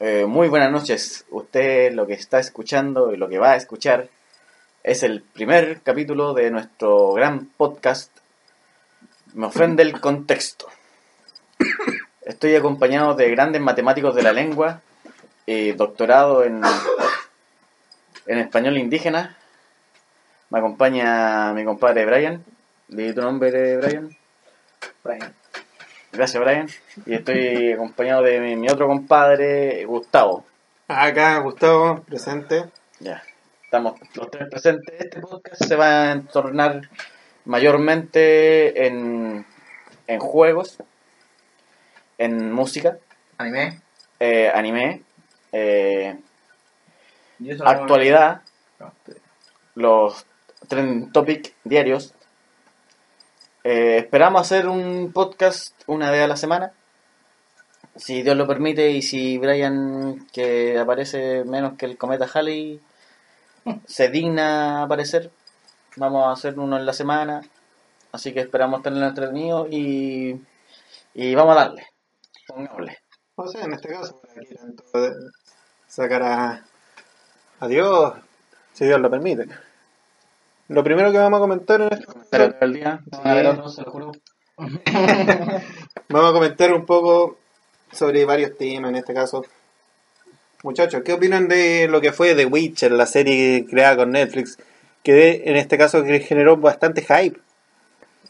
Eh, muy buenas noches. Usted lo que está escuchando y lo que va a escuchar es el primer capítulo de nuestro gran podcast. Me ofende el contexto. Estoy acompañado de grandes matemáticos de la lengua y doctorado en, en español indígena. Me acompaña mi compadre Brian. ¿Di tu nombre, Brian? Brian. Gracias, Brian. Y estoy acompañado de mi, mi otro compadre, Gustavo. Acá Gustavo, presente. Ya, estamos los tres presentes. Este podcast se va a entornar mayormente en, en juegos, en música, Anime. eh, anime, eh, actualidad, no- los trending topic diarios. Eh, esperamos hacer un podcast una vez a la semana. Si Dios lo permite y si Brian, que aparece menos que el cometa Halley, se digna aparecer, vamos a hacer uno en la semana. Así que esperamos tenerlo entretenido y, y vamos a darle. Pongámosle. O sea, en este caso, aquí tanto de sacar a, a Dios, si Dios lo permite. Lo primero que vamos a comentar en este Pero el día, Sí. a ver otro, se lo juro. Vamos a comentar un poco sobre varios temas en este caso. Muchachos, ¿qué opinan de lo que fue The Witcher, la serie creada con Netflix? Que de- en este caso que generó bastante hype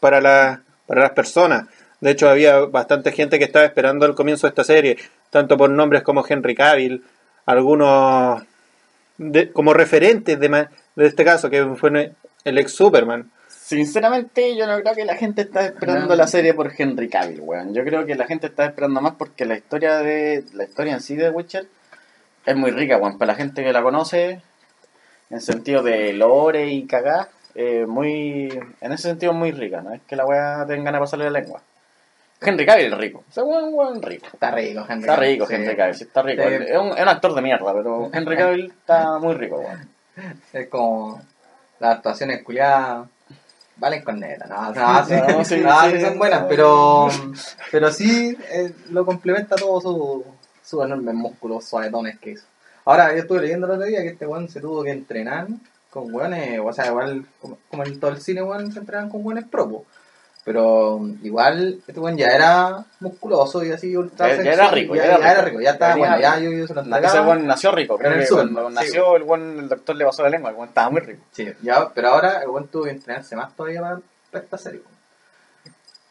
para, la, para las personas. De hecho, había bastante gente que estaba esperando el comienzo de esta serie, tanto por nombres como Henry Cavill, algunos de- como referentes de, de este caso, que fue el ex Superman. Sinceramente, yo no creo que la gente está esperando No. la serie por Henry Cavill, weón. Yo creo que la gente está esperando más porque la historia de la historia en sí de Witcher es muy rica, weón. Para la gente que la conoce, en sentido de lore y cagá, eh, muy, en ese sentido es muy rica, no es que la weá tenga ganas de pasarle la lengua. Henry Cavill es rico, o sea, weón, weón rico. Está rico, Henry. Está rico Sí. Henry Cavill, sí, está rico. Sí. Es, un, es un actor de mierda, pero Henry Cavill está muy rico, weón. Es como las actuaciones culiadas valen con neta, no, no, sí, No, sí, no, sí. son buenas, pero pero sí eh, lo complementa todo su, su enormes músculos suavetones que hizo. Ahora, yo estuve leyendo el otro día que este weón se tuvo que entrenar con weones, o sea, igual como, como en todo el cine weón se entrenan con weones propos. Pero igual este weón ya era musculoso y así ultra Ya- ya era rico, ya, ya era rico. ya estaba bueno, ya yo, yo se lo Ese weón nació rico, creo En el sur, cuando sí. nació el weón, el doctor le pasó la lengua, el weón estaba muy rico. Sí, ya, pero ahora el buen tuvo que entrenarse más todavía para, para esta serie. weón.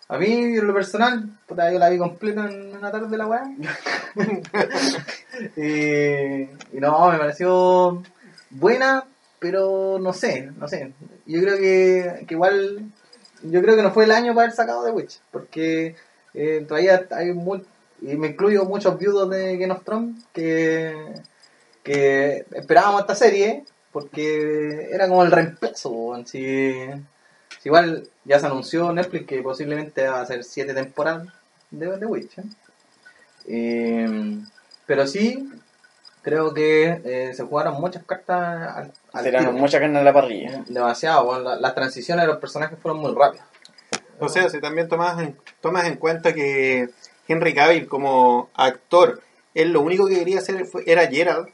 A mí, en lo personal, puta, yo la vi completa en una tarde la weá. y, y no, me pareció buena, pero no sé, no sé. Yo creo que, que igual, yo creo que no fue el año para haber sacado The Witch, porque eh, todavía hay muy, y me incluyo muchos viudos de Game of Thrones que, que esperábamos esta serie porque era como el reemplazo. si igual ya se anunció Netflix que posiblemente va a ser siete temporadas de The Witch. ¿eh? Eh, pero sí, creo que eh, se jugaron muchas cartas al, al Tiraron tiro. mucha carne en la parrilla. Demasiado, weón. La- las transiciones de los personajes fueron muy rápidas. O sea, si también tomas en, tomas en cuenta que Henry Cavill como actor, él lo único que quería hacer fue- era Gerald,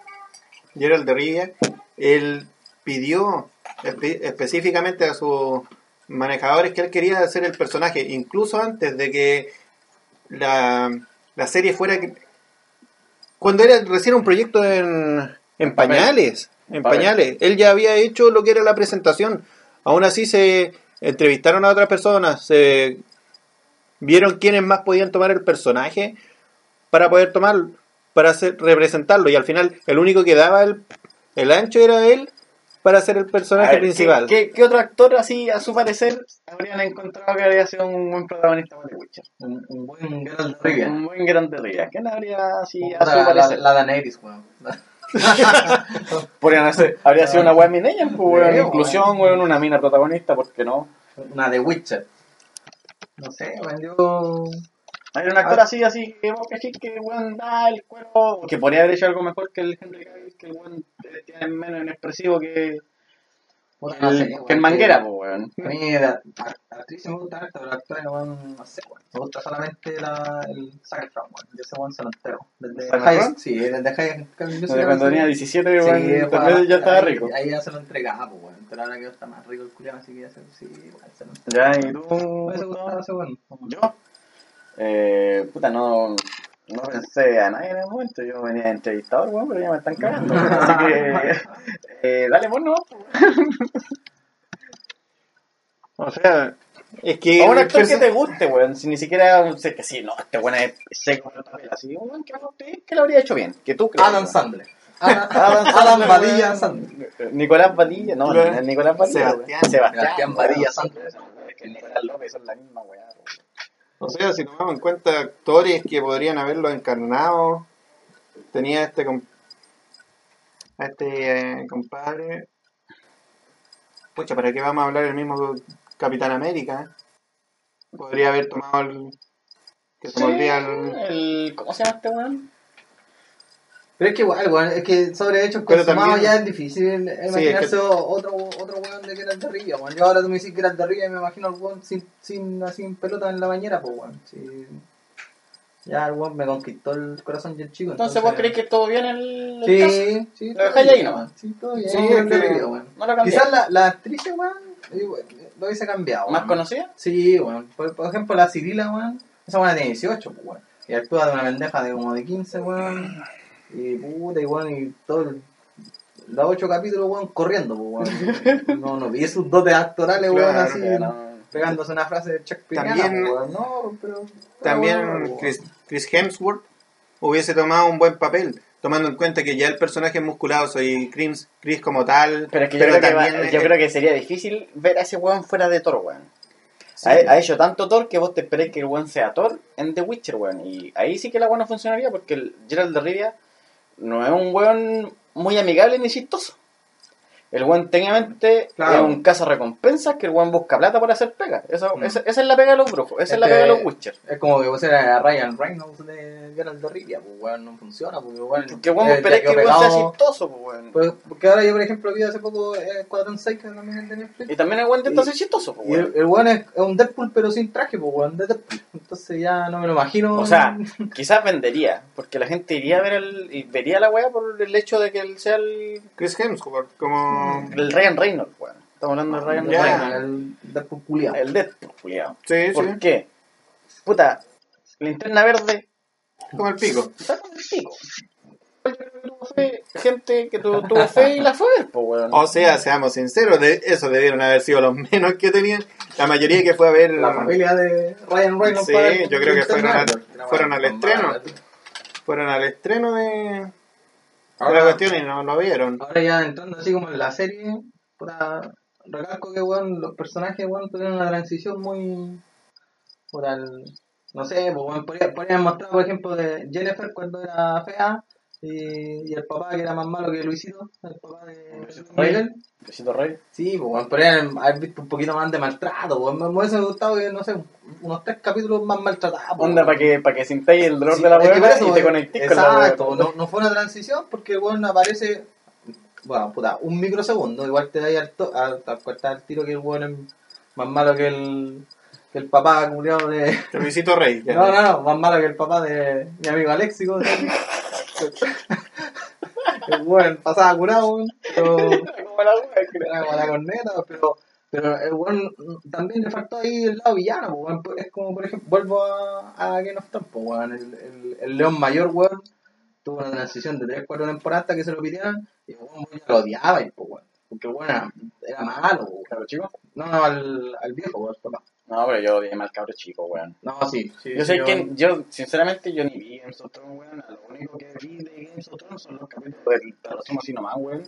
Gerald de Rivia. Él pidió espe- específicamente a sus manejadores que él quería hacer el personaje, incluso antes de que la, la serie fuera... Cuando era recién un proyecto en, en pañales, en pañales, él ya había hecho lo que era la presentación. Aún así se entrevistaron a otras personas, se vieron quiénes más podían tomar el personaje para poder tomar, para hacer, representarlo. Y al final el único que daba el, el ancho era él para ser el personaje ver, principal. ¿qué, qué, qué otro actor así, a su parecer, habrían encontrado que habría sido un buen protagonista para The Witcher? Un, un buen Geralt de. Un buen grande Rivia. ¿Quién habría así, a su la, parecer? la Daenerys, weón. Podrían hacer- habría sido una weá minella, pues, weón, inclusión, weón, una mina protagonista, ¿por qué no? Una de Witcher. No sé, weón, yo... Hay un actor Ah. así, así, que vos que weón da el cuero, que podría haber hecho algo mejor que el Henry Cavill, que el weón tiene menos inexpresivo que, Puta, no sé, El, weón, que el manguera, pues, weón. A mí la actriz me gusta harto, pero weón, no sé, weón. Me gusta solamente la, el Zac Efron, weón. Yo ese weón se lo entero. Desde ¿Zac High, sí, desde High Desde cuando sí. tenía 17, Sí, weón, weón, también ya estaba rico. Ahí ya se lo entregaba, pues, weón. Pero ahora que está más rico el culiao, así que ya se, sí, igual se lo entrega. Ya, ¿y tú? Me gustaba ese weón. ¿Yo? Eh, puta, no, no pensé a nadie en el momento. Yo venía de entrevistador, weón, pero ya me están cagando. Así que, eh, dale, vos no. O sea, es que. O un actor que te guste, weón. Si ni siquiera sé que sí, no, este weón es seco en el papel. Así, un weón que, guste, que lo habría hecho bien. Que tú creas. Adam. Sandler. Adam, Adam Sandler, Badilla weón. Sandler. Nicolás Badilla, no, no Nicolás Badilla. Sebastián. Sebastián. Sebastián Badilla Sandler. Es que Nicolás López son la misma weá, weón. O sea, si tomamos en cuenta actores que podrían haberlo encarnado, tenía este a este eh, compadre. Pucha, ¿para qué vamos a hablar del mismo Capitán América? Podría haber tomado el. Que se me olvida el. el... ¿Cómo se llama este weón? Pero es que igual, weón, es que sobre hechos consumados también- ya es difícil imaginarse otro, otro weón de el de Rivia, weón. Yo ahora tú me dices el de Rivia y me imagino al weón sin, sin, así en pelota en la bañera, pues weón. Sí. Ya el weón me conquistó el corazón y el chico. Entonces, ¿vos creés que todo bien el, el caso? Sí, sí. Lo dejáis ahí nomás. Sí, todo bien. Sí, Sí, es que- Rivia. No lo cambié. Quizás la, la actriz, weón, lo hubiese cambiado. ¿Más conocida? Sí, weón. Por, por ejemplo, la Cirila, weón. Esa weón tiene 18, pues, weón. Y actúa de una pendeja de como de 15, weón. Y puta, y weón, y todo el- los 8 capítulos, weón, corriendo, pues, weón. No, no vi sus dotes actorales, weón, Claro, así, no. pegándose una frase de Shakespeare. También- weón. No, pero. También Chris, Chris Hemsworth hubiese tomado un buen papel, tomando en cuenta que ya el personaje es musculoso y Chris, Chris como tal. Pero es que yo, creo, que va- también, yo eh, creo que sería difícil ver a ese weón fuera de Thor, weón. sí. Ha, ha hecho tanto Thor que vos te esperéis que el weón sea Thor en The Witcher, weón. Y ahí sí que la weón no funcionaría porque el Gerald de Rivia no es un weón muy amigable ni chistoso. El weón técnicamente Claro. es un caza recompensas que el weón busca plata por hacer pega. Eso, Mm. esa, esa es la pega de los brujos, esa es, Es la que- pega de los Witcher. Es como que vos eras a Ryan Reynolds de Geralt de Rivia, pues, weón, no funciona, porque, weón. Que weón eh, esperáis ya que weón sea pegado- chistoso, pues, weón. Pues, porque ahora yo, por ejemplo, vi hace poco eh, Escuadrón 6, que también es de Netflix. Y también el weón intenta ser chistoso, pues, weón. el, el weón es, es un Deadpool, pero sin traje, pues, weón, de Deadpool. Entonces ya no me lo imagino. O sea, quizás vendería, porque la gente iría a ver el, y vería la weá por el hecho de que él sea el, Chris Hemsworth como... el Ryan Reynolds, weón. Estamos hablando de Ryan Ya. Reynolds. el Deadpool culiado. El Deadpool, culiao. Sí, ¿Por sí, qué? Puta, linterna verde como el pico. está con el pico. Fe- Gente que tu- tuvo fe y la fue a ver, pues, weón. O sea, seamos sinceros, de eso debieron haber sido los menos que tenían. La mayoría que fue a ver... La familia de Ryan Reynolds. Sí, yo creo que fueron al- fueron estreno. Fueron al estreno de, de la Ahora, cuestión y no lo vieron. ahora ya entrando así como en la serie, puta, recalco que weón, los personajes weón, tuvieron una transición muy. Por el, no sé, pues, weón, podría- podrían mostrar, por ejemplo, de Jennifer cuando era fea y, y el papá que era más malo que Luisito, el papá de Miguel. Besito Rey. Sí, pues, weón, podrían haber visto un poquito más de maltrato, weón. Me me hubiese gustado que, no sé, unos tres capítulos más maltratados. pues, Onda para que, para que sintáis el dolor Sí, de la eso, y te eh, conectéis con la Exacto, no, no fue una transición porque el weón aparece, bueno, puta, un microsegundo, igual te da ahí al, to- al, el tiro que el weón es más malo que el, que el papá culiado de... Luisito Rey. No, no, no, más malo que el papá de mi amigo Alexico. weón pasaba curado, weón, pero Como la corneta, pero, pero el weón también le faltó ahí el lado villano, weón. Es como, por ejemplo, vuelvo a, a Game of Thrones, weón. El, el, el león mayor, weón, tuvo una transición de 3-4 temporadas que se lo pidieran y el weón lo odiaba, y, pues, weón. Porque weón era, malo. Cabro chico. No, no, al, al viejo, weón, papá. No, pero yo odié mal cabro chico, weón. No, sí. sí Yo sí, sé que, yo, sinceramente, yo ni vi Games of Thrones, weón. Lo único que vi de Games of Thrones son los capítulos del Tarosimo así nomás, weón.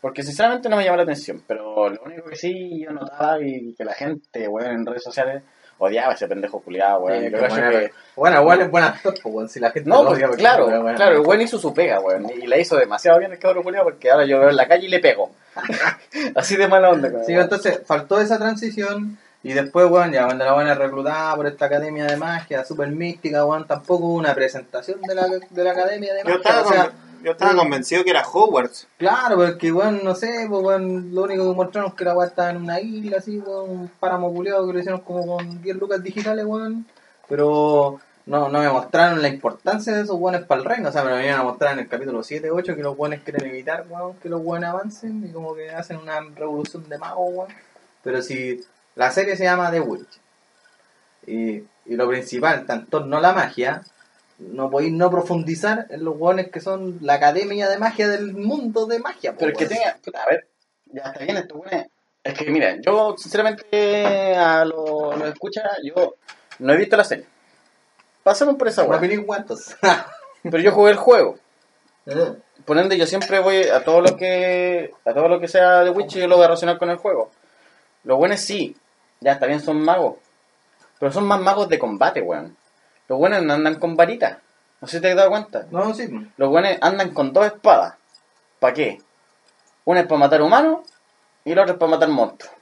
Porque sinceramente no me llama la atención. Pero lo único que sí yo notaba y que la gente, weón, en redes sociales odiaba a ese pendejo culiado, weón. Sí, que bueno, que- Bueno, igual es buen actor, pues, weón. Si la gente No, lo pues, odia, porque- claro, bueno. claro, el weón hizo su pega, weón. Y la hizo demasiado bien el cabro culiado porque ahora yo veo en la calle y le pego. Así de mala onda, el Sí, weón. entonces faltó esa transición y después, weón, ya cuando la buena reclutada por esta academia de magia super mística, weón, tampoco hubo una presentación de la, de la academia de Yo magia. estaba O sea, con- Yo estaba convencido que era Hogwarts. Claro, porque, weón, no sé, pues, weón, lo único que mostraron es que la weá estaba en una isla, así, un páramo culiado que lo hicieron como con 10 lucas digitales, weón. Pero no, no me mostraron la importancia de esos weones para el reino. O sea, me lo venían a mostrar en el capítulo 7, 8, que los weones quieren evitar, weón, que los weones avancen y como que hacen una revolución de magos, weón. Pero si la serie se llama The Witch y, y lo principal está en torno a la magia, no podéis no profundizar en los weones que son la academia de magia del mundo de magia. Pero que tenga, puta, a ver, ya está bien esto, bueno. Es que mira, yo sinceramente a lo, lo escucha, yo no he visto la serie. Pasemos por esa cuántos. Pero yo jugué el juego. Eh, Por ende, yo siempre voy a todo lo que a todo lo que sea de Witch, yo lo voy a relacionar con el juego. Los buenos sí, ya está bien, son magos. Pero son más magos de combate, weón. Los buenos no andan con varitas. No sé si te has dado cuenta. no, sí. Los buenos andan con dos espadas. ¿Para qué? Una es para matar humanos y la otra es para matar monstruos.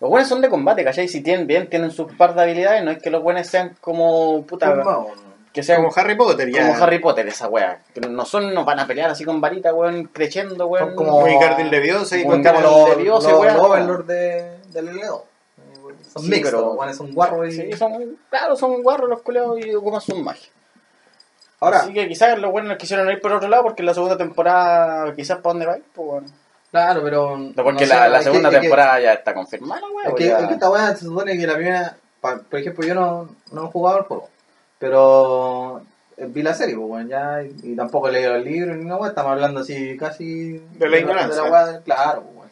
Los buenos son de combate, ¿cachai? Si tienen bien, tienen sus par de habilidades, no es que los buenos sean como puta. ¿no? Que sean Como Harry Potter, ya. como Harry Potter, esa wea. Que no son, no van a pelear así con varita, weón, creciendo, weón. Como- Cardil Leviosa y Como con Como Como los los- weón. Overlord de, del Ledo. Son Sí, pero- los weones son guarros y... Sí, son, claro, son guarros los culeos y ocupan sus magias. Ahora, Así que quizás los buenos quisieron ir por otro lado porque en la segunda temporada, quizás para dónde va pues bueno. claro, pero... Porque no sé, la, que- segunda que- temporada ya está confirmada, weón. Es que, ya- es que esta weá se supone que la primera... Por ejemplo, yo no, no he jugado el juego, pero eh, vi la serie, pues, bueno, ya, y, tampoco he leído el libro ni nada, estamos hablando así casi... De la ignorancia. weá claro, pues, bueno.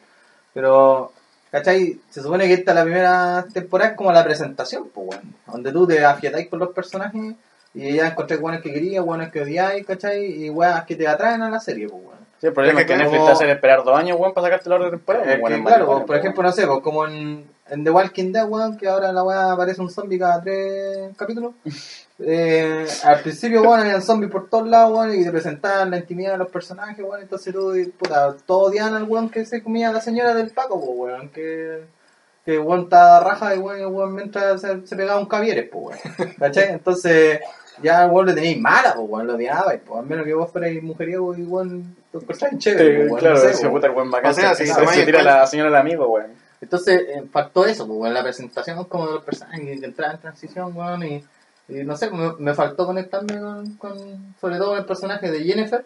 Pero, ¿cachai? Se supone que esta la primera temporada es como la presentación, pues, bueno, donde tú te afietáis con los personajes y ya encontré weones que querías, weones que odiáis, ¿cachai? Y weas que te atraen a la serie, pues, bueno. Sí, el problema Es es que que como- Netflix te hace esperar dos años, weón, para sacarte la otra temporada. Es weón, que, es claro, por weón. ejemplo, no sé, pues como en, en The Walking Dead, weón, que ahora la weá aparece un zombie cada tres capítulos. Eh, al principio, weón, había zombies por todos lados, weón, y te presentaban la intimidad de los personajes, weón, entonces tú, puta, todos odiaban al weón que se comía a la señora del Paco, pues, weón, que, que weón estaba raja y weón, weón mientras se, se pegaba un cavieres, pues, weón, ¿cachai? Entonces, ya al weón le tenéis mala, pues, weón, lo odiabais, pues, al menos que vos fuerais mujeriego y weón, lo encontráis chévere, Sí, pues, weón, claro, no sé, weón. puta el buen bacán. O sea, se, se- se tira la señora del amigo, weón. Entonces, eh, faltó eso, pues, weón, la presentación como de los personajes, que entraba en transición, weón, y, y no sé, me, me faltó conectarme con, con, sobre todo con el personaje de Jennifer,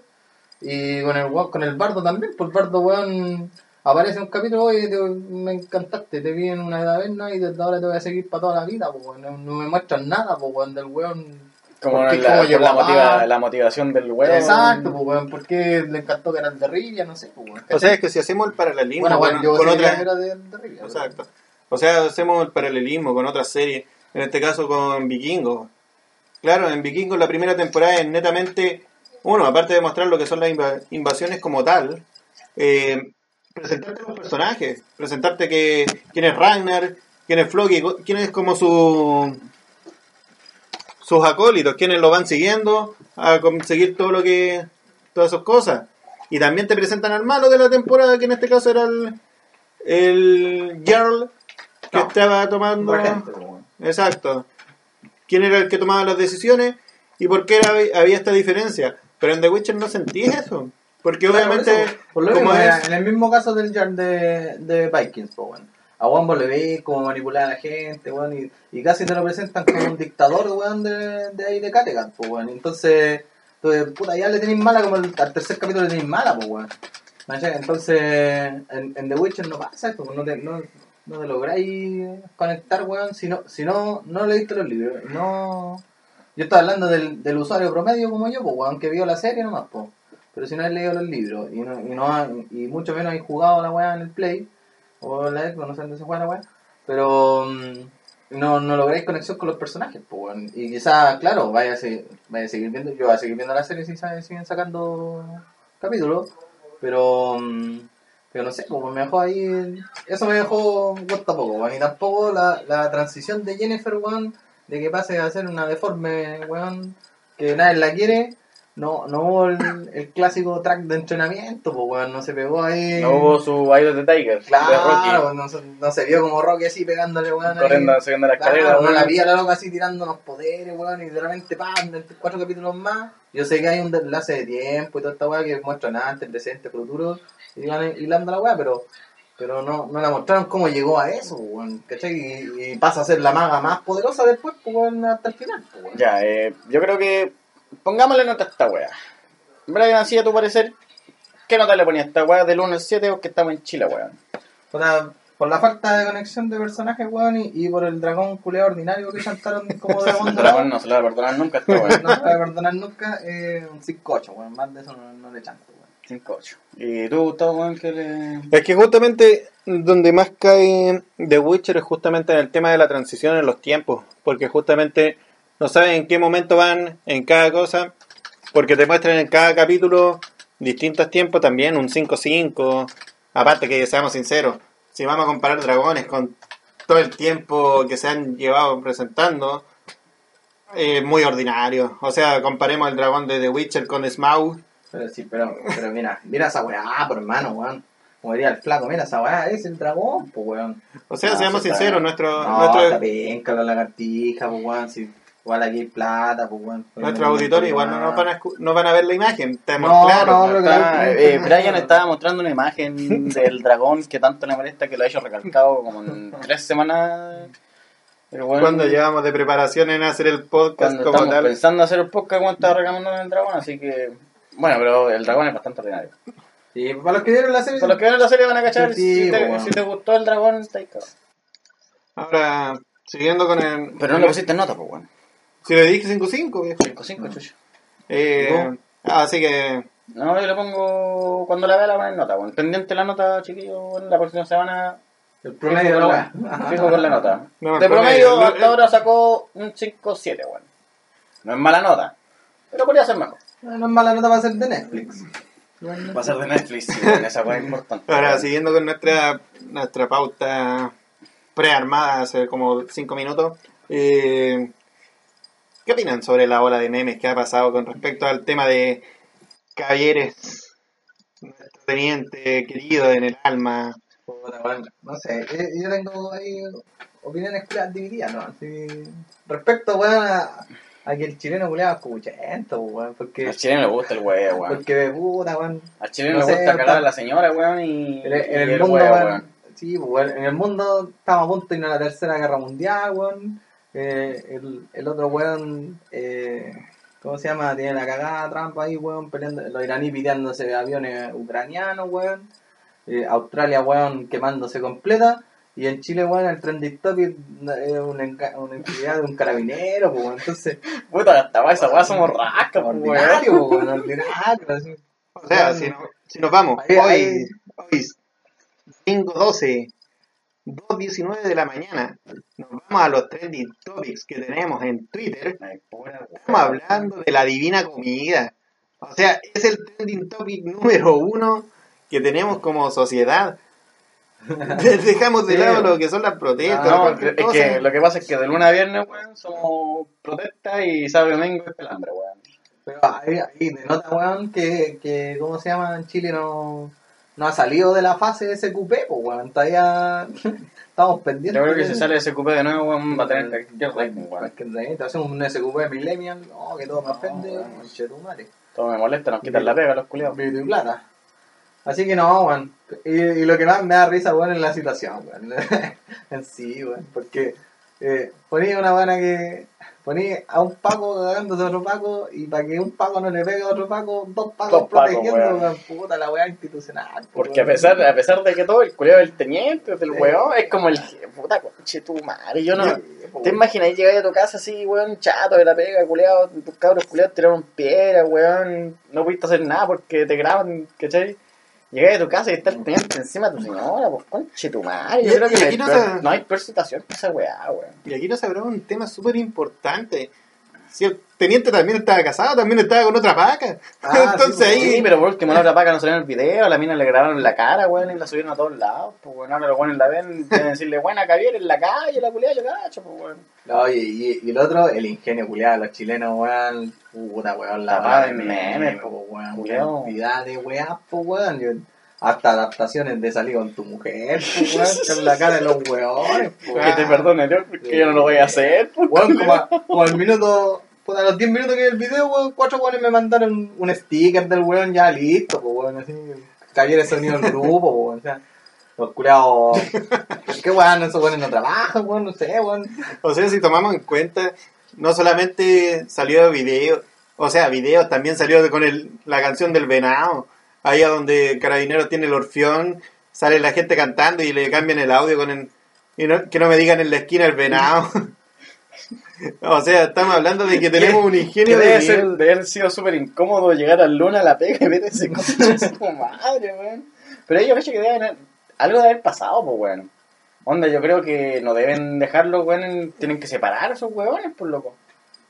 y con el, con el bardo también, pues el bardo, weón, aparece un capítulo y te- me encantaste, te vi en una edad ¿no? y desde ahora te voy a seguir para toda la vida, pues, no, no me muestran nada, pues, weón, del weón, Como la, ¿Cómo por llegó la, motiva- la motivación del weón. exacto, pues, weón, porque le encantó que eran de Rivia, no sé, pues, weón, O sea, es que si hacemos el paralelismo bueno, con, bueno, yo con sé que otras... era de, de Rivia, Exacto. O sea, hacemos el paralelismo con otras series, en este caso con Vikingos. Claro, en Vikingos la primera temporada es netamente, uno, aparte de mostrar lo que son las inva- invasiones como tal, eh, presentarte los personajes, presentarte que quién es Ragnar, quién es Floki, quién es como su sus acólitos, quienes lo van siguiendo a conseguir todo lo que todas esas cosas. Y también te presentan al malo de la temporada, que en este caso era el el Jarl que No. estaba tomando Regente. Exacto quién era el que tomaba las decisiones y por qué era- había esta diferencia pero en The Witcher no sentí eso porque Claro, obviamente por eso, por lo como mismo, es en el mismo caso del Jar de, de Vikings, pues, weón. A Wambo le veis cómo manipular a la gente, weón, y, y casi te lo presentan como un dictador, weón, de, de ahí de Kattegat, pues, weón. Entonces, entonces, puta, ya le tenéis mala, como el, al tercer capítulo le tenéis mala, pues, weón. Entonces, en, en The Witcher no pasa esto, pues, no te, no, no te lográis conectar, weón, si no, si no, no leíste los libros. No... Yo estaba hablando del, del usuario promedio como yo, pues, weón, que vio la serie nomás, pues. Pero si no has leído los libros y, no, y, no y mucho menos has jugado la weá en el Play o la Xbox, no sé dónde se juega la weá, pero mm, no, no lográis conexión con los personajes, pues weón. Y quizás, claro, vaya a, seguir, vaya a seguir viendo, yo voy a seguir viendo la serie si siguen sacando capítulos, pero, mm, pero no sé, como me dejó ahí, eso me dejó gusta poco, weón. Y tampoco la, la transición de Jennifer, weón, de que pase a ser una deforme, weón, que nadie la quiere no, no hubo el, el clásico track de entrenamiento, pues weón, no se pegó ahí. No hubo su of the Tiger de Claro, Rocky no, se- no se vio como Rocky así pegándole, weón. ahí. corriendo, subiendo la escalera. Claro, no weón. la vi a la loca así tirando unos poderes, weón, y de repente, pam, cuatro capítulos más. Yo sé que hay un desenlace de tiempo y toda esta weá que muestran antes, presente, futuro, y van hilando la weá, pero, pero no, no la mostraron cómo llegó a eso, weón, ¿cachai? Y, y pasa a ser la maga más poderosa después, pues, weón, hasta el final, pues, weón. Ya, eh, yo creo que pongámosle nota a esta wea. Brian, así a tu parecer, ¿qué nota le ponía a esta wea del 1 al 7 o que estamos en Chile, weón? Por la, por la falta de conexión de personajes, weón, y, y por el dragón culeado ordinario que chantaron como dragón. Dragón no se lo va a perdonar nunca a esta wea. No se va a perdonar nunca, eh, un 5-8, weón, más de eso no, no le chanto, weón. 5-8. ¿Y tú, Gustavo, weón, qué le...? Es que justamente donde más cae The Witcher es justamente en el tema de la transición en los tiempos, porque justamente no saben en qué momento van en cada cosa, porque te muestran en cada capítulo distintos tiempos también, un 5-5, aparte que seamos sinceros, si vamos a comparar dragones con todo el tiempo que se han llevado presentando, es muy ordinario. O sea, comparemos el dragón de The Witcher con Smaug, Pero sí, pero, pero mira, mira esa weá, por hermano, weón. Como diría el flaco, mira esa weá, es el dragón, pues weón. o sea, No, seamos sí está sinceros, bien. nuestro... No, nuestro está bien, la lagartija, pues weón, si igual aquí hay plata, pues weón. Nuestros auditores igual no, nos van a, no van a ver la imagen, estamos No, claros. no, Está- claro. eh, Brian estaba mostrando una imagen del dragón que tanto le molesta que lo ha hecho recalcado como en tres semanas. Weón- Cuando llevamos de preparación en hacer el podcast cuando como estamos tal. pensando hacer el podcast, cuando estaba reclamando el dragón, así que. Bueno, pero el dragón es bastante ordinario. Y para los que vieron la serie, Por los que ven la serie van a cachar Sí, si, te, bueno. si te gustó el dragón, está ahí. Ahora, siguiendo con el... Pero no le pusiste nota, pues bueno. Si le dije 5-5, viejo. 5-5, chucho. Eh, ah, así que... No, yo le pongo. Cuando la vea, la poner nota, bueno. Pendiente la nota, chiquillos, bueno, la próxima semana. el promedio de con la fijo con la nota. No, de promedio, promedio, hasta ahora sacó un 5-7, bueno. No es mala nota, pero podría ser mejor. No es mala nota para ser de Netflix. Va a ser de Netflix, sí, bueno, esa cosa es importante. Ahora, siguiendo con nuestra, nuestra pauta prearmada hace como 5 minutos. eh, ¿Qué opinan sobre la ola de memes que ha pasado con respecto al tema de Caballeres, nuestro teniente querido en el alma? No sé, eh, yo tengo ahí opiniones divididas, ¿no? Así, respecto, weón, a, a que el chileno culiado es cuchento, weón, porque, Al chileno le gusta el weón, weón. porque puta, weón, Al chileno no le gusta cagar a la señora, weón, y, en el, en y el mundo, weón, sí, pues, weón, en el mundo estamos a punto de ir a la tercera guerra mundial, weón, eh, el, el otro weón, eh, ¿cómo se llama? Tiene la cagada trampa ahí, weón, peleando, los iraníes pidiéndose aviones ucranianos, weón, eh, Australia, weón, quemándose completa, y en Chile, weón, el trending topic es una, actividad de un carabinero, pues, entonces, Puta, hasta esa weá somos rascas, weón. ordinario, weón, ordinario, así. O sea, si, no- si nos vamos, Ahí- hoy, ahí- hoy, domingo 12, 2.19 de la mañana, nos vamos a los trending topics que tenemos en Twitter. Estamos hablando de la divina comida. O sea, es el trending topic número uno que tenemos como sociedad. Dejamos de Sí. lado lo que son las protestas. No, cualquier es cosa. que lo que pasa es que de lunes a viernes, weón, somos protestas y sábado y domingo es pelambre, weón. Pero ahí, ahí denota, weón, que, que, ¿cómo se llama? En Chile no, no ha salido de la fase de SQP, pues, weón, todavía estamos pendientes. Yo creo que de- si sale ese cupé de nuevo, weón, va a tener que weón. Es que realidad hacemos un SQP millennial, no, que todo me ofende. Todo me molesta, nos quitan la pega los culiados. Vito y plata. Así que no, weón. Y, y lo que más me da risa, weón, es la situación, weón. en sí, weón. Porque eh, ponía una buena que. Ponía a un Paco cagándose a otro Paco y para que un Paco no le pegue a otro Paco, dos Pacos Dos protegiendo, weón. weón. Puta la weá institucional. Porque a pesar, a pesar de que todo el culiado del teniente, del Sí. weón, es como el puta conche tu madre. Yo no. Sí, pues, ¿Te imaginas llegar a tu casa así, weón, chato de la pega, culiado, tus cabros culiados tiraron piedra, weón, no pudiste hacer nada porque te graban, ¿cachai? Llegas a tu casa y está el teniente encima de tu señora, pues conche tu madre. Yo Y- creo que no hay, aquí no peor, se- no hay peor situación que esa weá, weón. Y aquí nos hablaba un tema súper importante. Si el teniente también estaba casado, también estaba con otra vaca. Ah, Entonces sí, ahí. Sí, pero por último la otra paca no salió en el video, la mina le grabaron la cara, weón, y la subieron a todos lados, pues weón, ahora los weones la ven, deben decirle, buena Javier en la calle, la culiada, yo cacho, pues weón. No, y, y, y el otro, el ingenio culiado, los chilenos, weón, puta, weón, la madre de memes, po, weón, cantidad de weá, po, weón, yo- hasta adaptaciones de salir con tu mujer, weón, con la cara de los weones, po, Que te perdone Dios, porque yo no lo voy a hacer, pues. Weón, como, a- como al minuto, puta, a los 10 minutos que vi el video, weón, cuatro weones me mandaron un sticker del weón ya listo, po, weón, así, cayó el sonido del grupo, po, weón, o sea, los curados, qué weón, esos weones no trabajan, weón, no sé, weón. O sea, si tomamos en cuenta, no solamente salió video, o sea, video, también salió con el, la canción del venado. Ahí a donde Carabinero tiene el orfión, sale la gente cantando y le cambian el audio con el, y no, que no me digan en la esquina el venado. o sea, estamos hablando de que tenemos un ingenio de debe, ser, debe haber sido súper incómodo llegar al luna a la pega y concha de su madre, weón. Pero ellos hecho que deben algo de haber pasado, pues weón. Onda, yo creo que no deben dejarlo, weón, tienen que separar a esos weones, por loco.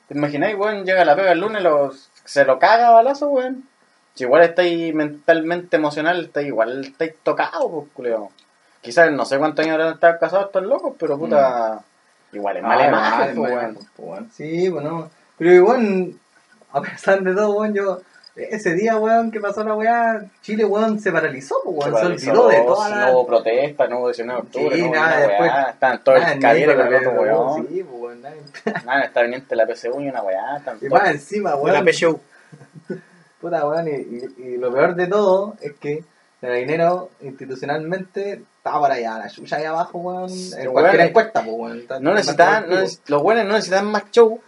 ¿Te imagináis, weón, llega a la pega el lunes, los, se lo caga a balazo, weón? Si igual estáis mentalmente emocional, estáis igual estáis tocados, pues, culeo. Quizás no sé cuántos años habrán estado casados estos locos, pero puta, igual es mala Ah, imagen, pues, weón. pues, weón. Sí, bueno. Pero igual, a pesar de todo, weón, yo. Ese día, weón, que pasó la weá, Chile, weón, se paralizó, pues, weón. Se, paralizó, olvidó de toda la. No hubo protesta, no hubo 19 de octubre, Sí, no hubo nada, después- weá. Estaban todos el cabiere con el otro weón. Sí, pues, weón. nada. Nada, está viniente la PSU y una weá. están Y todos- más encima, La weón. PSU. Puta, weón, y, y, y lo peor de todo es que el dinero institucionalmente estaba por allá, la chucha ahí abajo, weón. En cualquier encuesta, pues, weón. Está- No está necesitan, no neces- los buenos no necesitan más show.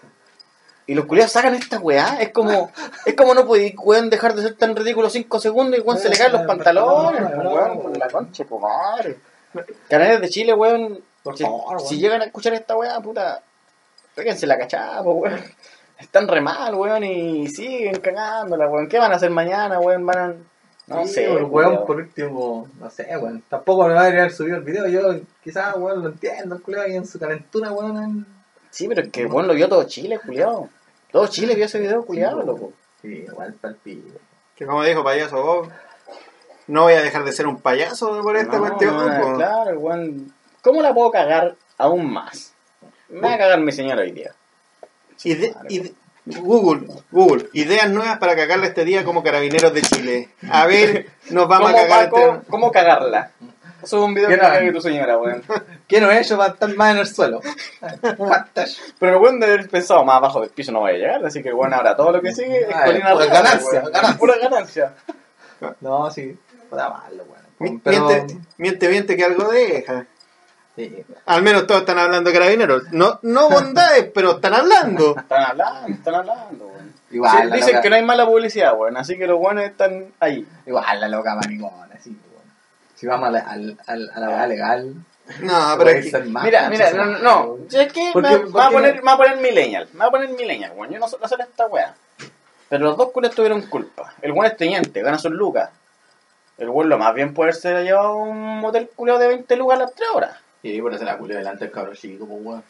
Y los culiados sacan esta weá. Es como, es como no podéis, weón, dejar de ser tan ridículo 5 segundos y weón se le caen los pantalones. Pues, no, weón, por la concha, pues madre. Canales de Chile, weón. Por si, favor, si weón. llegan a escuchar esta weá, puta, péguense la cachada, weón. Están re mal, weón, y siguen cagándola, weón. ¿Qué van a hacer mañana, weón? Van a. No Sí, sé, el weón, por último, no sé, weón. Tampoco me va a haber subido el video. Yo, quizás, weón, lo entiendo, el culiao, ahí en su calentura, weón. en- Sí, pero es que, weón, lo vio todo Chile, culiado. Todo Chile vio ese video, culiado, Sí, loco. Sí, igual para el pico. Que como dijo payaso vos, no voy a dejar de ser un payaso por esta No, cuestión. no, po. claro, weón. ¿Cómo la puedo cagar aún más? Me va a cagar mi señora hoy día. Ide- ide- Google, Google, ideas nuevas para cagarle este día como carabineros de Chile. A ver, nos vamos a ¿Cómo, cagar Paco, este- ¿Cómo cagarla? Eso es un video ¿Qué que no? cague tu señora, weón. ¿Qué no he hecho para estar más en el suelo? Pero weón debe haber pensado más abajo del piso no vaya a llegar, así que weón ahora todo lo que sigue es Ah, colina pura ganancia, weón. ganancia. Pura ganancia. No, sí, puta malo, weón. Pero, Miente, miente, miente que algo deja. Sí, Al menos todos están hablando de carabineros. No, no bondades, pero están hablando. Están hablando, están hablando, weón. Igual, Sí, la dicen loca- que no hay mala publicidad, weón, así que los weones están ahí. igual la loca maricona, sí, weón. Si vamos a la, al, al- a la weá legal, No, pero es que- ser más Mira, mira, no, no, no. weón. ¿Sabes qué? ¿Por Me, va a poner, no? me va a poner millennial. Me va a poner millennial, weón. Yo no sé hacer esta weá. Pero los dos culos tuvieron culpa. El weón es teniente, gana sus lucas. El weón lo más bien puede ser llevado a un motel culiao de 20 lucas a las 3 horas. Sí, por eso la culio delante del cabro chico, pues, weón.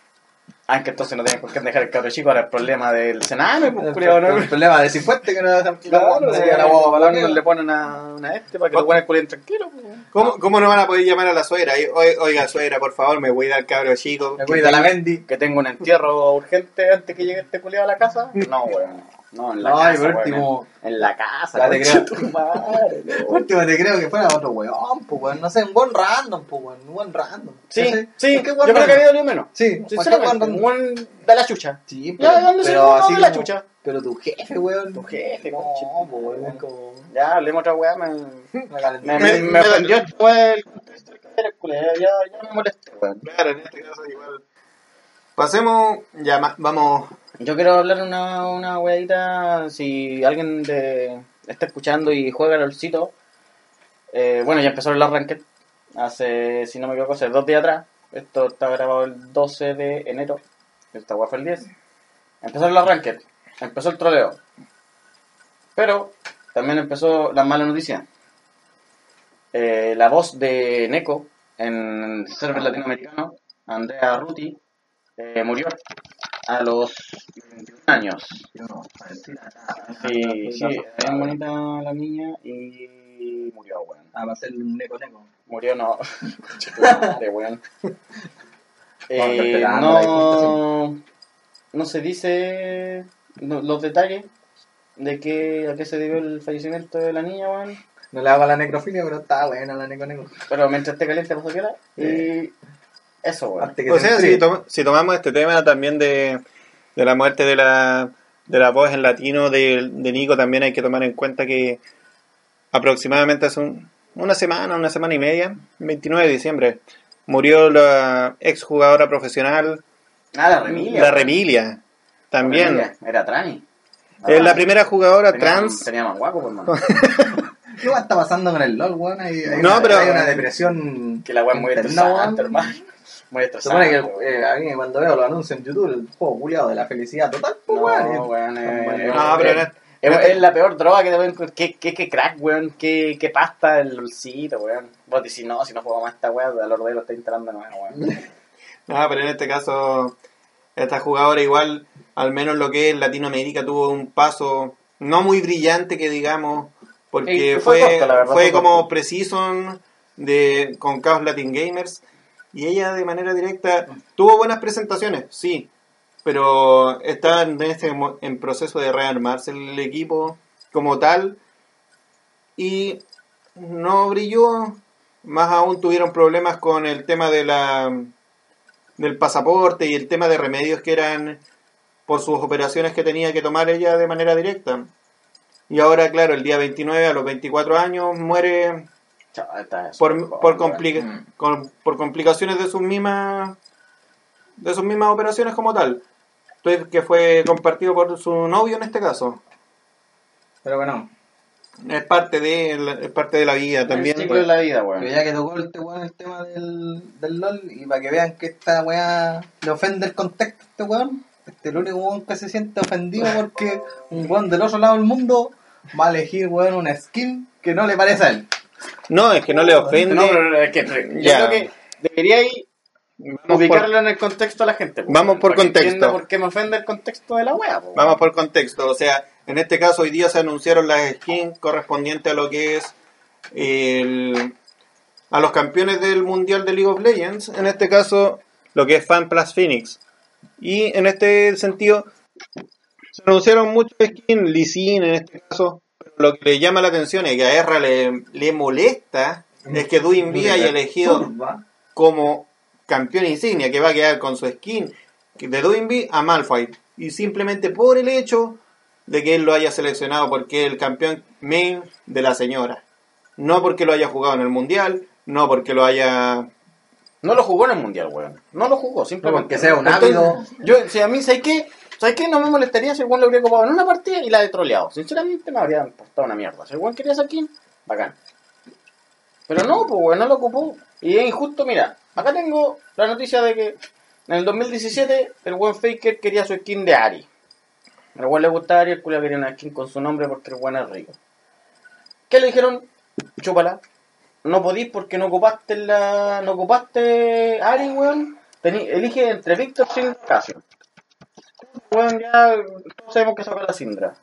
Aunque entonces no tienen por qué dejar el cabro chico, ahora el problema del cename, pues ¿no? El problema de Cifuente que no dejan Claro, si a la guagua le ponen una, una este para que los buenos culen tranquilo. pues. ¿Cómo, ¿Cómo no van a poder llamar a la suegra? Y, "Oi- Oiga, suegra, por favor, me voy a dar cabro chico. Me cuida la Mendy. Que tengo un entierro urgente antes que llegue este culiao a la casa. No, weón. No, en la No, casa. por último- En la casa. Ya te creo. tu madre, Por último te creo que fuera otro weón, pues, weón. No sé, un buen random, pues, weón. Un buen random. Sí, sí. ¿Por qué Yo weón creo que random? había dolido menos. Sí, ¿por qué Sinceramente, un random? buen de la chucha. Sí, Ya, ¿dónde se pero así No, la como- chucha. Pero tu jefe, weón. Tu jefe, No, concha. pues, weón, como... Ya, hablemos otra weá. Me, me, me, me ofendió después el contexto del Ya, ya me molesté, weón. Claro, en este caso igual. Pasemos, ya vamos. Yo quiero hablar una, una weadita, si alguien de, está escuchando y juega al olcito, eh, bueno, ya empezó el Ranked, hace, si no me equivoco, hace dos días atrás, esto está grabado el 12 de enero, esta fue el 10, empezó el Ranked, empezó el troleo, pero también empezó la mala noticia. Eh, la voz de Neko en el server latinoamericano, Andrea Ruti, eh, murió a los 28 años. Sí, sí, es bonita la niña y murió, weón. Ah, va a ser un neco neco. Murió no. Conchetumare, weón. Eh, la no, no se dice no- los detalles de qué, a qué se debió el fallecimiento de la niña, weón. No le hago la necrofilia, pero está buena la neco neco. Pero mientras esté caliente, pasa piola. Y eso, weón. Antes que O se sea, si, si tomamos este tema también de, de la muerte de la, de la voz en latino de, de Nico, también hay que tomar en cuenta que aproximadamente hace un- una semana, una semana y media, 29 de diciembre, murió la exjugadora profesional, Ah, la Remilia. la. Remilia, también. Remilia, Era Trani. Es la primera jugadora Tenía- trans. Tenía más guapo, por mano. ¿Qué va está pasando con el LOL, weón? Hay, hay No, una, pero- hay una depresión. Que la weón muy weón. hermano. Muy supone estresante. que eh, a mí cuando veo los anuncios en YouTube, el juego culiado de la felicidad total, pues, No, weón. weón, eh, bueno. No, pero es, es- es la peor droga que te pueden... ¿Qué, qué, qué crack, weón? ¿Qué, qué pasta el lolcito, weón? Vos decís, no, si no juego más esta weón, el ordeo lo está instalando de nuevo, weón. No, pero en este caso, esta jugadora igual, al menos lo que es Latinoamérica, tuvo un paso no muy brillante que digamos, porque Sí, fue fue, verdad, fue como corto. Precision de, con Chaos Latin Gamers, y ella de manera directa tuvo buenas presentaciones, sí, pero está en, este, en proceso de rearmarse el equipo como tal, y no brilló, más aún tuvieron problemas con el tema de la del pasaporte y el tema de remedios que eran por sus operaciones que tenía que tomar ella de manera directa. Y ahora, claro, el día 29 a los 24 años muere por, por, complica- con- por complicaciones de sus mismas de sus mismas operaciones como tal. Entonces, que fue compartido por su novio en este caso. Pero bueno, Es parte de, la- es parte de la vida también. El ciclo de la vida, pero weón. ya que tocó el, weón, el tema del, del LOL, y para que vean que esta weá le ofende el contexto a este weón, este es el único weón que se siente ofendido porque un weón del otro lado del mundo va a elegir weón una skin que no le parece a él. No, es que no le ofende. No, pero es que yo creo que deberíais Vamos por- ubicarlo en el contexto a la gente. po, Vamos por contexto. entienda por qué me ofende el contexto de la wea, po, Vamos por contexto, o sea, en este caso hoy día se anunciaron las skins correspondientes a lo que es el, a los campeones del Mundial de League of Legends, en este caso lo que es Fan Plus Phoenix. Y en este sentido se anunciaron muchos skins, Lee Sin en este caso, lo que le llama la atención y que a Erra le, le molesta es que Duin B haya elegido como campeón insignia que va a quedar con su skin de Doinby a Malphite y simplemente por el hecho de que él lo haya seleccionado porque es el campeón main de la señora no porque lo haya jugado en el mundial no porque lo haya No lo jugó en el mundial, weón. No lo jugó, No, simplemente. porque sea un Entonces, ávido. Yo, si a mí, ¿sabes qué? ¿Sabes qué? No me molestaría si el lo hubiera ocupado en una partida y la de troleado. Sinceramente me habría importado una mierda. Si el quería skin, bacán. Pero no, pues weón, no lo ocupó. Y es injusto, mira, acá tengo la noticia de que en el 2017 el weón Faker quería su skin de Ari. El weón le gustaba Ari, el culo quería una skin con su nombre porque el weón es rico. ¿Qué le dijeron? Chúpala. No podís porque no ocupaste la. no ocupaste Ari, weón. Elige entre Víctor sin Casio. Weón, ya todos sabemos que sacó la Sindra.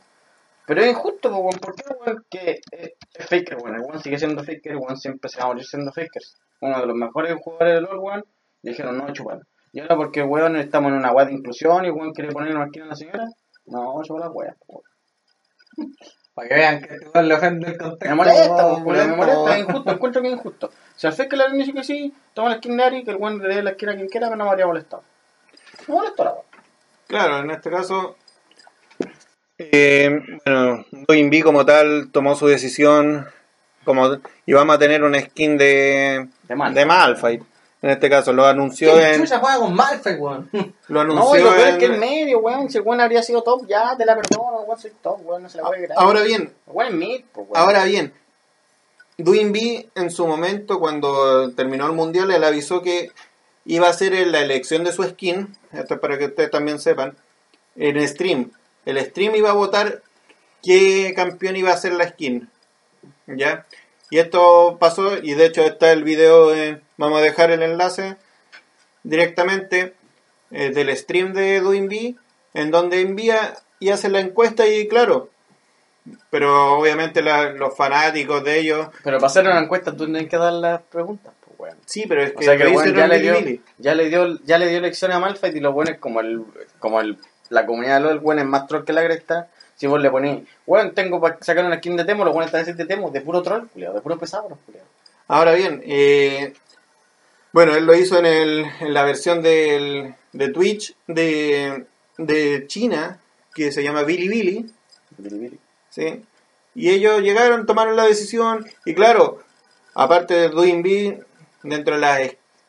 Pero es injusto, weón, porque el weón que es, es Faker, weón. El weón sigue siendo Faker, weón siempre se va a morir siendo Faker. Uno de los mejores jugadores de LoL, weón. Dijeron, no, chupalo. Y ahora porque, weón, estamos en una weá de inclusión y weón quiere poner una esquina a la señora. No, chupa la weá. po. Para que vean que este weón le ofende el contexto. Me molesta, weón, me molesta, es weón. injusto, encuentro que es injusto. Si al Faker le dice que sí, toma la skin de Ari, que el weón le dé la esquina a quien quiera, que no me habría molestado. Me molestó la weá. Claro en este caso eh, bueno Doinby como tal tomó su decisión como y vamos a tener una skin de De mal. de Malphite en este caso lo anunció ¿Quién en chucha juega con Malphite, weón? lo No, y anunció lo peor es en- que en medio, weón. Si el weón habría sido top, ya te la perdono, weón, soy top, weón, no se la voy a creer. ahora bien weón es mid, pues, weón. Ahora bien, Duinby en su momento, cuando terminó el mundial, él avisó que iba a hacer la elección de su skin, esto es para que ustedes también sepan, en stream. El stream iba a votar qué campeón iba a ser la skin. ¿Ya? Y esto pasó, y de hecho está el video, eh, vamos a dejar el enlace directamente eh, del stream de Duinby, en donde envía y hace la encuesta y claro, pero obviamente los fanáticos de ellos, Pero para hacer una encuesta tú tienes que dar las preguntas, weón. sí, pero es O que, sea que lo el weón ya le, Billy dio, Billy. ya, le dio, ya le dio lecciones a Malphite y lo bueno es como el, como el, la comunidad de los buenos es más troll que la cresta. Si vos le ponés, weón, tengo para sacar una skin de Temo, los buenos están en de Temo, de puro troll, culiado, de puro pesado, los culiados. Ahora bien, eh, bueno, él lo hizo en, el, en la versión del, de Twitch de, de China, que se llama Billy Billy, Bilibili. ¿sí? Y ellos llegaron, tomaron la decisión, y claro, aparte de Doing B, dentro de las,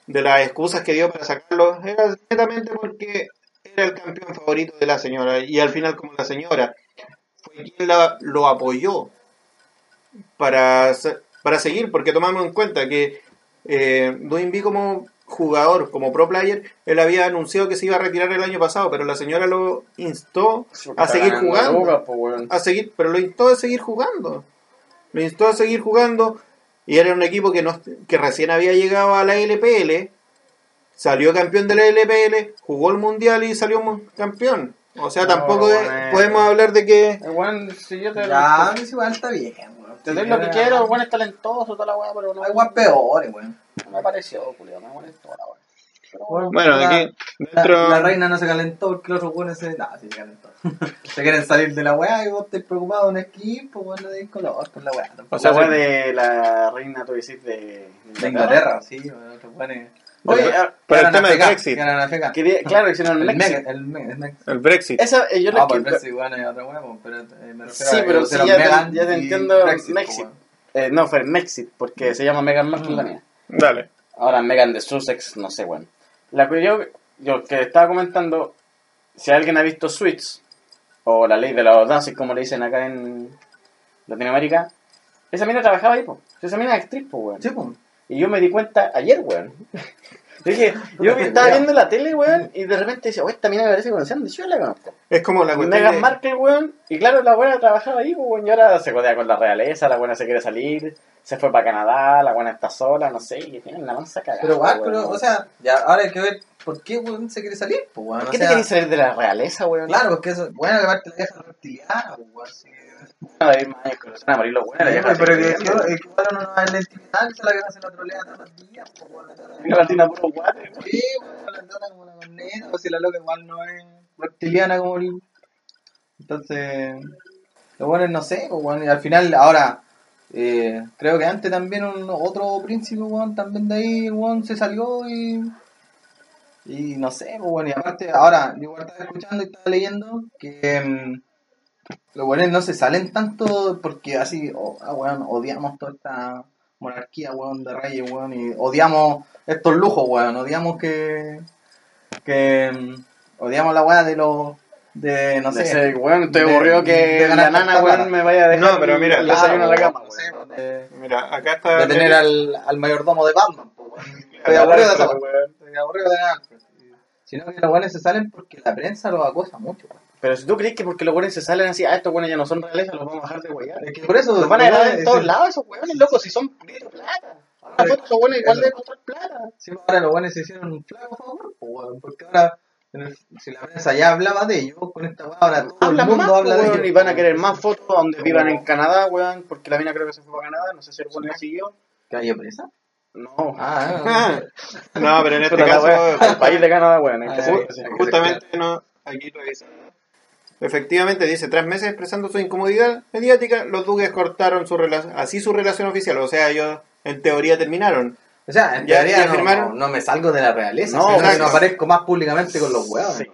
de las excusas que dio para sacarlo, era netamente porque era el campeón favorito de la señora, y al final como la señora fue quien la- lo apoyó para, para seguir, porque tomamos en cuenta que eh, Doing B como jugador, como pro player, él había anunciado que se iba a retirar el año pasado, pero la señora lo instó a seguir jugando pues, a seguir, pero lo instó a seguir jugando. Lo instó a seguir jugando y era un equipo que no que recién había llegado a la LPL, salió campeón de la LPL, jugó el mundial y salió campeón. O sea, No, tampoco de- podemos hablar de que El si yo te, Ya, mí igual está bien, weón. te doy lo que quiero, el weón es talentoso, toda la weá, pero no, Hay weón peores, weón. no me pareció, culiado, me molestó la Bueno, bueno, la- aquí La, dentro la reina no se calentó porque los otros buenos se. No, sí se calentó. Se quieren salir de la weá y vos estés preocupado en un equipo, weón, no de color con la weá. O sea, weá de la reina, tú decís, de, de Inglaterra, sí, weón, otros buenos. Oye, ah, Por el tema del Brexit. claro, hicieron El. Mega, el Brexit. Esa, eh, yo Ah, el que... Brexit, bueno, es otra weá, pues, pero eh, me refiero Sí, pero sí, ya te, ya te entiendo Brexit, Brexit. pues. Eh, no, fue Mexit, porque se llama Megan Markle la mía. Dale. Ahora Megan de Sussex, no sé, bueno. La que yo, yo que estaba comentando, si alguien ha visto Suits, o la ley de la audiencia, como le dicen acá en Latinoamérica, esa mina trabajaba ahí, pues. Esa mina es actriz, pues, weón. Sí, pues. Y yo me di cuenta ayer, weón. Dije, yo estaba viendo la tele, weón, y de repente decía, oh, esta mina me parece conocida, yo la conozco. Es como la cuestión Meghan de- Markle, weón, y claro, la buena trabajaba ahí, pues, weón, y ahora se codea con la realeza, la buena se quiere salir, se fue para Canadá, la buena está sola, no sé, y tienen la mansa cagada. Pero weón. pero, o sea, ya, ahora hay que ver por qué weón se quiere salir, pues, weón. ¿Por o qué te sea, querés salir de la realeza, weón? Claro, porque eso, bueno, aparte la vieja reptiliana, weón. sí. Una vez más, con los amarillos, weón, la vieja pero que, igual uno no va en la intimidad, se la que se la trolea todos los días, pues. La tina puro guate. Sí, weón, la trata como una corneta, o si la loca igual no es reptiliana como el... Entonces, lo bueno es, no sé, pues, weón, y al final, ahora, eh, creo que antes también un, otro príncipe, weón, también de ahí, weón, se salió y... Y no sé, pues, bueno, y aparte, ahora, yo igual estaba escuchando y estaba leyendo que mm, los buenos no se salen tanto porque así, oh, ah, odiamos toda esta monarquía, weón, de reyes, weón, y odiamos estos lujos, weón, odiamos que, que mm, odiamos la weá de los, de, no sé, ser, weón, estoy aburrido que de ganar la nana, weón, me vaya a dejar No, pero mira, el claro, desayuno a la cama, weón. de, Mira, acá está de tener al, al mayordomo de Batman, pues, weón. Estoy aburrido de esa weón. Estoy aburrido de Alfred. Sino que los buenos se salen porque la prensa los acosa mucho. weón. Pero si tú crees que porque los buenos se salen así, ah, estos buenos ya no son realeza, los vamos a dejar de guayar. Es que por eso Los van a grabar en es- todos lados esos hueones, loco, si son puro plata. Una foto esos buenos igual de costar plata. Sí, ahora los buenos se hicieron un flaco favor, pues, weón, porque ahora, si la prensa ya hablaba de ellos, con esta weá, ahora todo Hablan el mundo más, habla de weón, ellos. y van a querer weón. más fotos donde vivan en Canadá, weón, porque la mina creo que se fue para Canadá, no sé si el bueno la siguió. ¿Que haya presa? No. Ah, Ah, no, pero en este wea, caso, el país de Canadá, weón. Ah, se- sí. justamente no, aquí revisando. Efectivamente, dice, tras meses expresando su incomodidad mediática, los duques cortaron su relación, así su relación oficial, o sea, ellos en teoría terminaron. O sea, en Ya- teoría ya no, firmaron. no, no me salgo de la realeza, No, sino que exacto. no aparezco más públicamente con los huevos. Sí.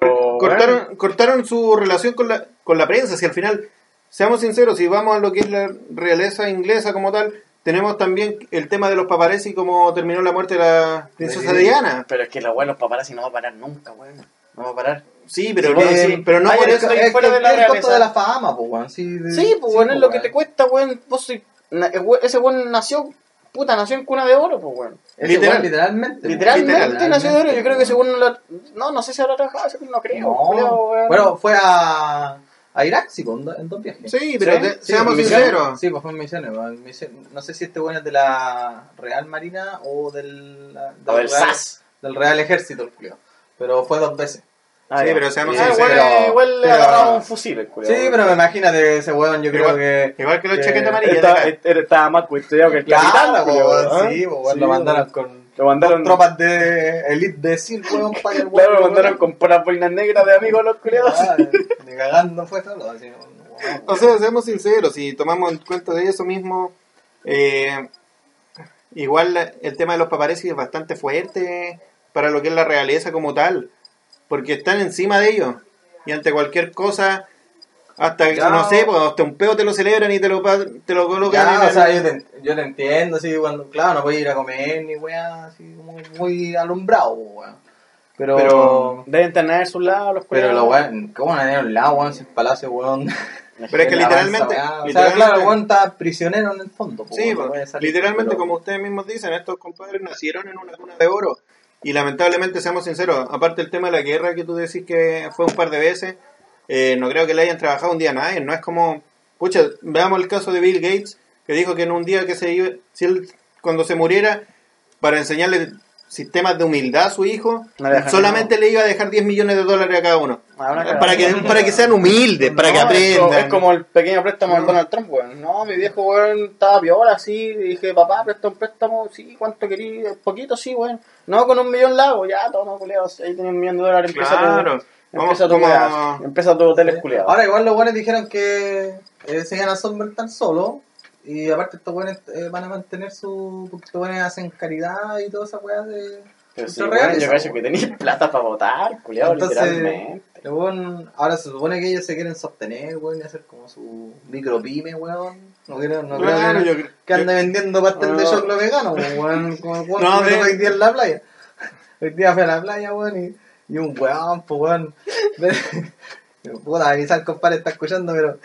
Pero, Cortaron, cortaron su relación con la, con la prensa, si al final, seamos sinceros, si vamos a lo que es la realeza inglesa como tal, tenemos también el tema de los paparazzi como terminó la muerte de la princesa Sí. Diana. Pero es que la weón, los paparazzi no va a parar nunca, weón. No va a parar. Sí, pero, Sí, bueno, que- sí. pero no Ay, por es eso... que- es fuera que de la es el costo de la fama, pues, weón. Sí, de- Sí, pues weón, es lo que te cuesta, weón. Vos soy. Ese weón nació, puta, nació en cuna de oro, pues weón. Literal. weón, literalmente. Literalmente Literal, nació de oro. Yo creo que no la- No, no sé si habrá trabajado, ese weón no creo. No. creo. Bueno, fue a, a Irak, sí, pues, en do- en dos viajes. Sí, pero ¿Sí? te- Sí, seamos sinceros. Sí, pues fue en misiones. No sé si este bueno es de la Real Marina o del, del, O del Real, SAS. del Real Ejército, creo. Pero fue dos veces. Ah, Sí, ya. pero seamos Ah, sinceros. igual, igual le agarraba un fusil, el. Sí, pero imagínate ese weón, yo creo Igual- que. Igual que los que chaquetas amarillas. Estaba, era- estaba más cuestionado que el capitán, weón, sí, weón, Sí, lo mandaron weón. con. Lo mandaron, con tropas de elite de SEAL, weón, para el claro, lo weón, mandaron weón. con puras boinas negras de amigos los culiados. Ah, Ni cagando fue solo, así, weón. O sea, seamos sinceros, si tomamos en cuenta de eso mismo, eh, igual el tema de los paparazzi es bastante fuerte para lo que es la realeza como tal, porque están encima de ellos y ante cualquier cosa, hasta, Ya. no sé, pues, hasta un peo te lo celebran y te lo, te lo colocan Ya, en o el- sea, yo te, yo te entiendo, así, cuando, claro, no voy a ir a comer ni weá, así, como muy alumbrado, weón. Pero, Pero- pero, Deben tener su lado los culiados. los weón, ¿cómo van a tener un lado, weón, sin palacio, weón? Pero es que literalmente, avanza, weá. O sea, literalmente- claro, el weón está prisionero en el fondo, po, Sí, no literalmente pero- como ustedes mismos dicen, estos compadres nacieron en una cuna de oro. Y lamentablemente, seamos sinceros, aparte el tema de la guerra que tú decís que fue un par de veces, eh, no creo que le hayan trabajado un día a nadie. No es como, pucha, veamos el caso de Bill Gates, que dijo que en un día que se iba, si él cuando se muriera, para enseñarle sistemas de humildad a su hijo, No le solamente le iba a dejar 10 millones de dólares a cada uno. Ah. Para que, para que sean humildes, para que No, como- aprendan. Es como el pequeño préstamo del Donald Trump, weón. No, mi viejo, weón, estaba piola así. y Dije, papá, presta un préstamo. Sí, ¿cuánto querí? Poquito, sí, weón. No, con un millón la hago. Ya, toma, culiado. Ahí tenés un millón de dólares. Empieza Claro. Vamos empieza tu, como- empieza tu hotel culiado. Ahora igual los buenos dijeron que eh, se iban a solventar solo y aparte estos buenos eh, van a mantener su... porque estos buenos hacen caridad y toda esa weá de... Pero sí, Eso weón, real, yo cacho que tenéis plata para votar, culiado, Entonces, literalmente. el weón- ahora se supone que ellos se quieren sostener, weón, y hacer como su micropyme, weón. No creo, no creo que, yo- que ande vendiendo pastel de No. choclo vegano, weón, como el weón No, de- hoy día en la playa. Hoy día fui a la playa, weón, y, y un weón, pues weón. Puta, avisar, compadre, está escuchando, pero.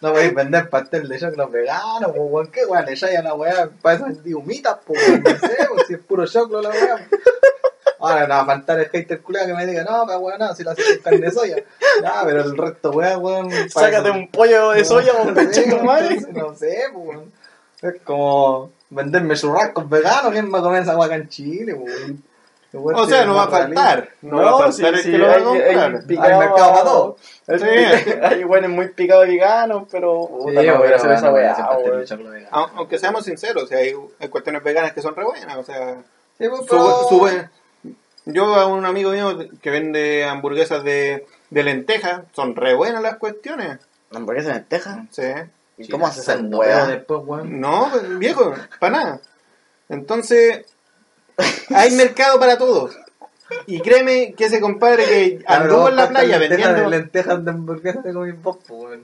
No podéis vender pastel de choclo vegano, pues weón, qué weón, le echáis a la weá, para eso vendí humitas, pues weón, no sé, pues si es puro choclo la weá. Ahora no va a faltar el hater culiado que me diga, no, pero weón, no, si lo haces con carne de soya. Ya, pero el resto, weón, weón. Sácate un pollo de soya, no, con sé, pecho tu madre. No sé, pues, weón. Es como venderme churrascos veganos, ¿quién va a comer esa guaca en Chile, weón? O sea, no va a faltar. No, va a faltar el sí, que lo va a hay- hay comprar. picado- Hay mercado para todo. Hay, Sí. hay weones muy picados veganos, pero Sí, no voy a hacer esa weá, Aunque seamos sinceros, o sea, hay, hay cuestiones veganas que son re buenas. O sea, Sí, pues, su- pero- su buen- yo a un amigo mío que vende hamburguesas de, de lentejas, son re buenas las cuestiones. ¿Hamburguesa de lenteja? Sí. ¿Y Sí, cómo haces esa después, weón. No, viejo, para nada. Entonces, hay mercado para todos. Y créeme que ese compadre que anduvo en la playa lentejas vendiendo. lentejas de hamburguesas de comí vos, pues, weón.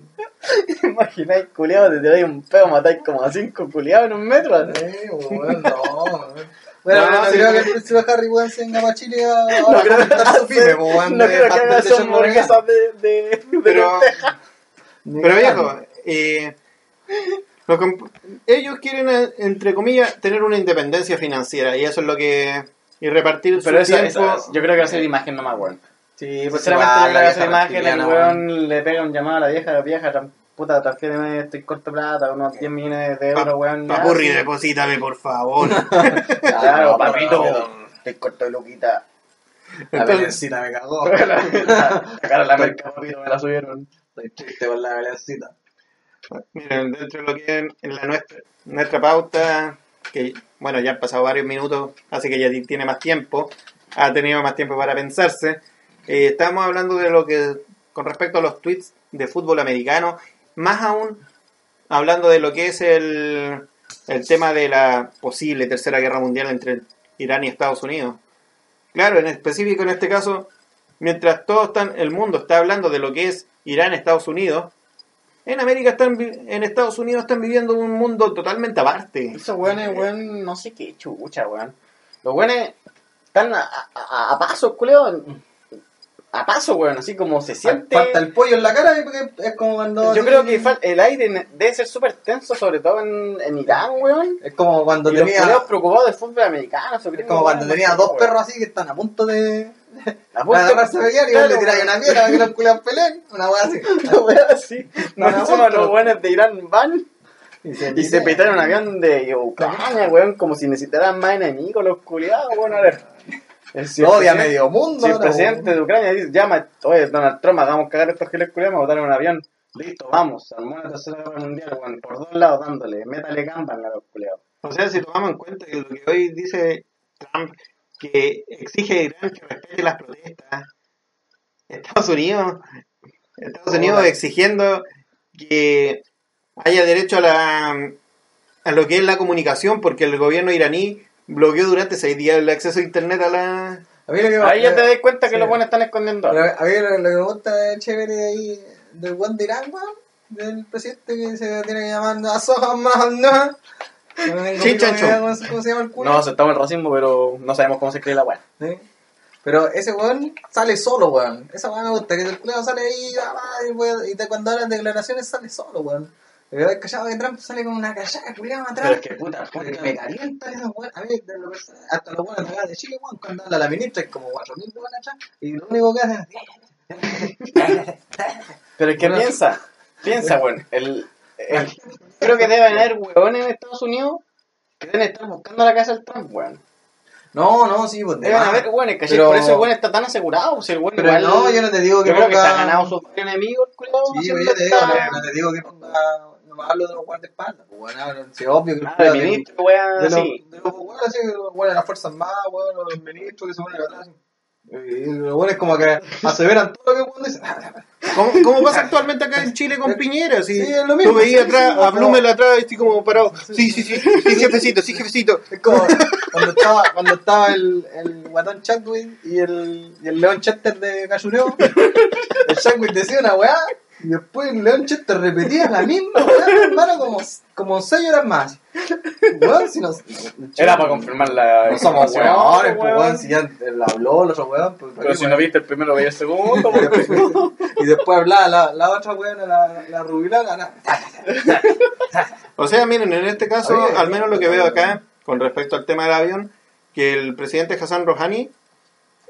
Imagináis, culiado, te tiráis un pedo, matáis como a cinco culiados en un metro. Sí, weón, no, weón. Bueno, No, no, sí, creo que el príncipe Harry weón se venga para Chile a- ahora No creo, a su pues, weón, no creo que haga choclo hamburguesas de, de, de Pero, lenteja. Pero viejo, eh, ellos quieren, eh, entre comillas, tener una independencia financiera. Y eso es lo que. Y repartir Pero su esa, tiempo. esa- yo creo que va a ser imagen nomás, weón. Sí, pues Sinceramente, yo creo que vieja imagen. El weón. le pega un llamado a la vieja, vieja, tran- puta, transfiéreme, estoy corto plata, unos 10 millones de euros, weón. Papurri, sí. deposítame, por favor. Claro, papito. Estoy corto de loquita. La belencita me cagó. La cara de la merca, papito, me la subieron. Estoy triste con la belencita. Miren, dentro de lo que es la nuestra, nuestra pauta, que bueno, ya han pasado varios minutos, así que ya ti- tiene más tiempo, ha tenido más tiempo para pensarse. Eh, estamos hablando de lo que, con respecto a los tweets de fútbol americano, más aún hablando de lo que es el, el tema de la posible tercera guerra mundial entre Irán y Estados Unidos. Claro, en específico en este caso, mientras todo están, el mundo está hablando de lo que es Irán, Estados Unidos, en América están, vi- en Estados Unidos están viviendo un mundo totalmente aparte. Esos weones, weón, no sé qué chucha, weón. Los weones están a, a, a paso, culeo. A paso, weón, así como se siente. Falta el pollo en la cara porque es como cuando. Yo así- creo que el aire debe ser súper tenso, sobre todo en, en Irán, weón. Es como cuando Y los tenía. culeos preocupados del fútbol americano, Es como cuando weón, tenía dos weón. perros así que están a punto de. Agarrarse a pelear y Claro, le tiráis una piedra para que los culeos peleen. Una wea así. Una wea así. No, otro. los weones de Irán van Y se, y se petaron un avión de Ucrania, weón, como si necesitaran más enemigos los culiados, weón. A ver. Odia medio mundo. Si el presidente weón. de Ucrania dice, llama, oye, Donald Trump, hagamos cagar a estos giles culiados, botar en un avión. Listo, vamos, armó una tercera guerra mundial, weón, por dos lados dándole, métale campan a los culiados. O sea, si tomamos en cuenta que lo que hoy dice Trump, que exige a Irán que respete las protestas, Estados Unidos, Estados Unidos exigiendo que haya derecho a la a lo que es la comunicación, porque el gobierno iraní bloqueó durante seis días el acceso a internet a la A mí lo que Ahí ya te das cuenta que sí. los buenos están escondiendo. Pero a mí lo, lo que me gusta chévere de ahí, del buen de Irán, del presidente que se tiene que llamar Asoja Mahana. Sí, chancho. ¿Cómo se llama el culo? No aceptamos el racismo, pero no sabemos cómo se escribe la weá. Sí. Pero ese weón sale solo, weón. Esa weón me gusta, que el culo sale ahí ah, y, weón, y cuando hablan de declaraciones sale solo, weón. Me veo callado que Trump sale con una callada culiada atrás. Pero es que puta, puta. me calientan esos weón. A mí, de lo personal, hasta los buenos de de Chile, weón, cuando habla la ministra, hay como 4.000 weón atrás. Y lo único que hacen es. Pero es que Bueno. piensa, piensa, weón. El, el- creo que deben haber weones en Estados Unidos que deben estar buscando la casa del Trump, weón. No, no, sí, pues. de Deben más. haber weones, ¿cachai? Pero- Por eso el weón está tan asegurado. Si el weón Pero igual- no, yo no te digo que yo creo que se ha ganado sus varios enemigos, el culiao, Sí, pero yo te digo, no, no te digo que ponga. No me hablo de los guardaespaldas, pues, bueno, hablo- sí, obvio que el Ah, del- ministro, weá, de los, sí. de los así, de los weones de las Fuerzas Armadas, weón, los ministros que se ponen atrás. Y los weones como que aseveran todo lo que weón dice. ¿Cómo, cómo pasa actualmente acá en Chile con Piñera? Si Sí, es lo mismo, Tú veías sí, atrás, sí, a Blumel atrás, y así como parado. Sí, sí, sí, sí, jefecito, sí, jefecito. Es como cuando estaba, cuando estaba el, el guatón Chadwick y el, y el León Chester de Cachureo. El Chadwick decía una weá y después el León Chester repetía la misma weá, hermano, como, como seis horas más. Weón, si nos. Era para confirmar la. No somos weones, pues weón. weón, si ya él habló el otro weón. Pues, Pero si no viste el primero, veía el segundo, y, weón. después, y después hablaba la, la otra weón, la, la rubilana. la- O sea, miren, en este caso, Oye, al menos lo que veo acá, con respecto al tema del avión, que el presidente Hassan Rouhani,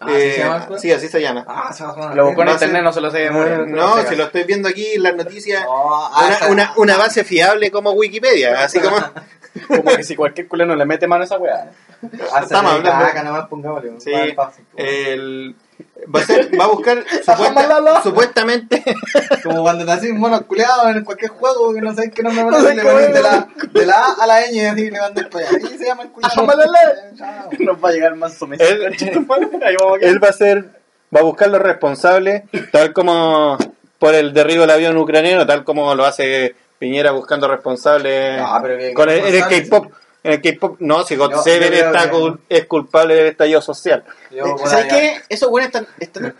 Ah, ¿así eh, se llama el culo? sí, así se llama. Ah, se va a Lo buscó en internet, no se lo sé memoria. No, si lo estoy viendo aquí en las noticias, No, ah, una, una, una base fiable como Wikipedia, así como... Como que si cualquier culero le mete mano a esa weá. Ah, Estamos se hablando- caca, nomás pongámosle un Sí, el, va, a ser- va a buscar supuesta- supuestamente Como cuando te haces un mono culeado en cualquier juego que no sabes qué nombre No poner, sé le qué pones de la, de la A a la ñ y así le para allá. Ahí se llama el culeado. Chao. Nos va a llegar más a quedar. él va a ser va a buscar los responsables tal como por el derribo del avión ucraniano tal como lo hace Piñera buscando responsables No, pero que- con el, en el responsables, K-pop en el K-pop no si God Seven está cul- es culpable del estallido social Yo, ¿Sabes qué? Esos weones están, están-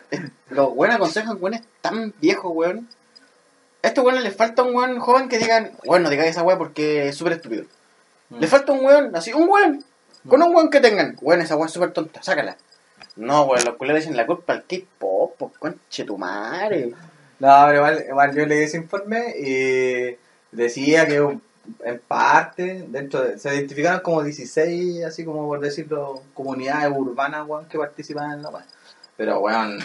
Los buenos aconsejan weones tan viejos, weón. A estos weones les falta un weón joven que digan, bueno, digáis esa weá porque es súper estúpido. Mm. Les falta un weón, así, un weón. Con un weón que tengan, weón, esa weá es súper tonta, sácala. No, weón, los culeros dicen la culpa al K-pop, pues conche tu madre. No, pero igual, igual yo leí ese informe y decía que en parte, dentro de- se identificaron como 16, así como por decirlo, comunidades urbanas, weón, que participaban en la weón. Pero, weón,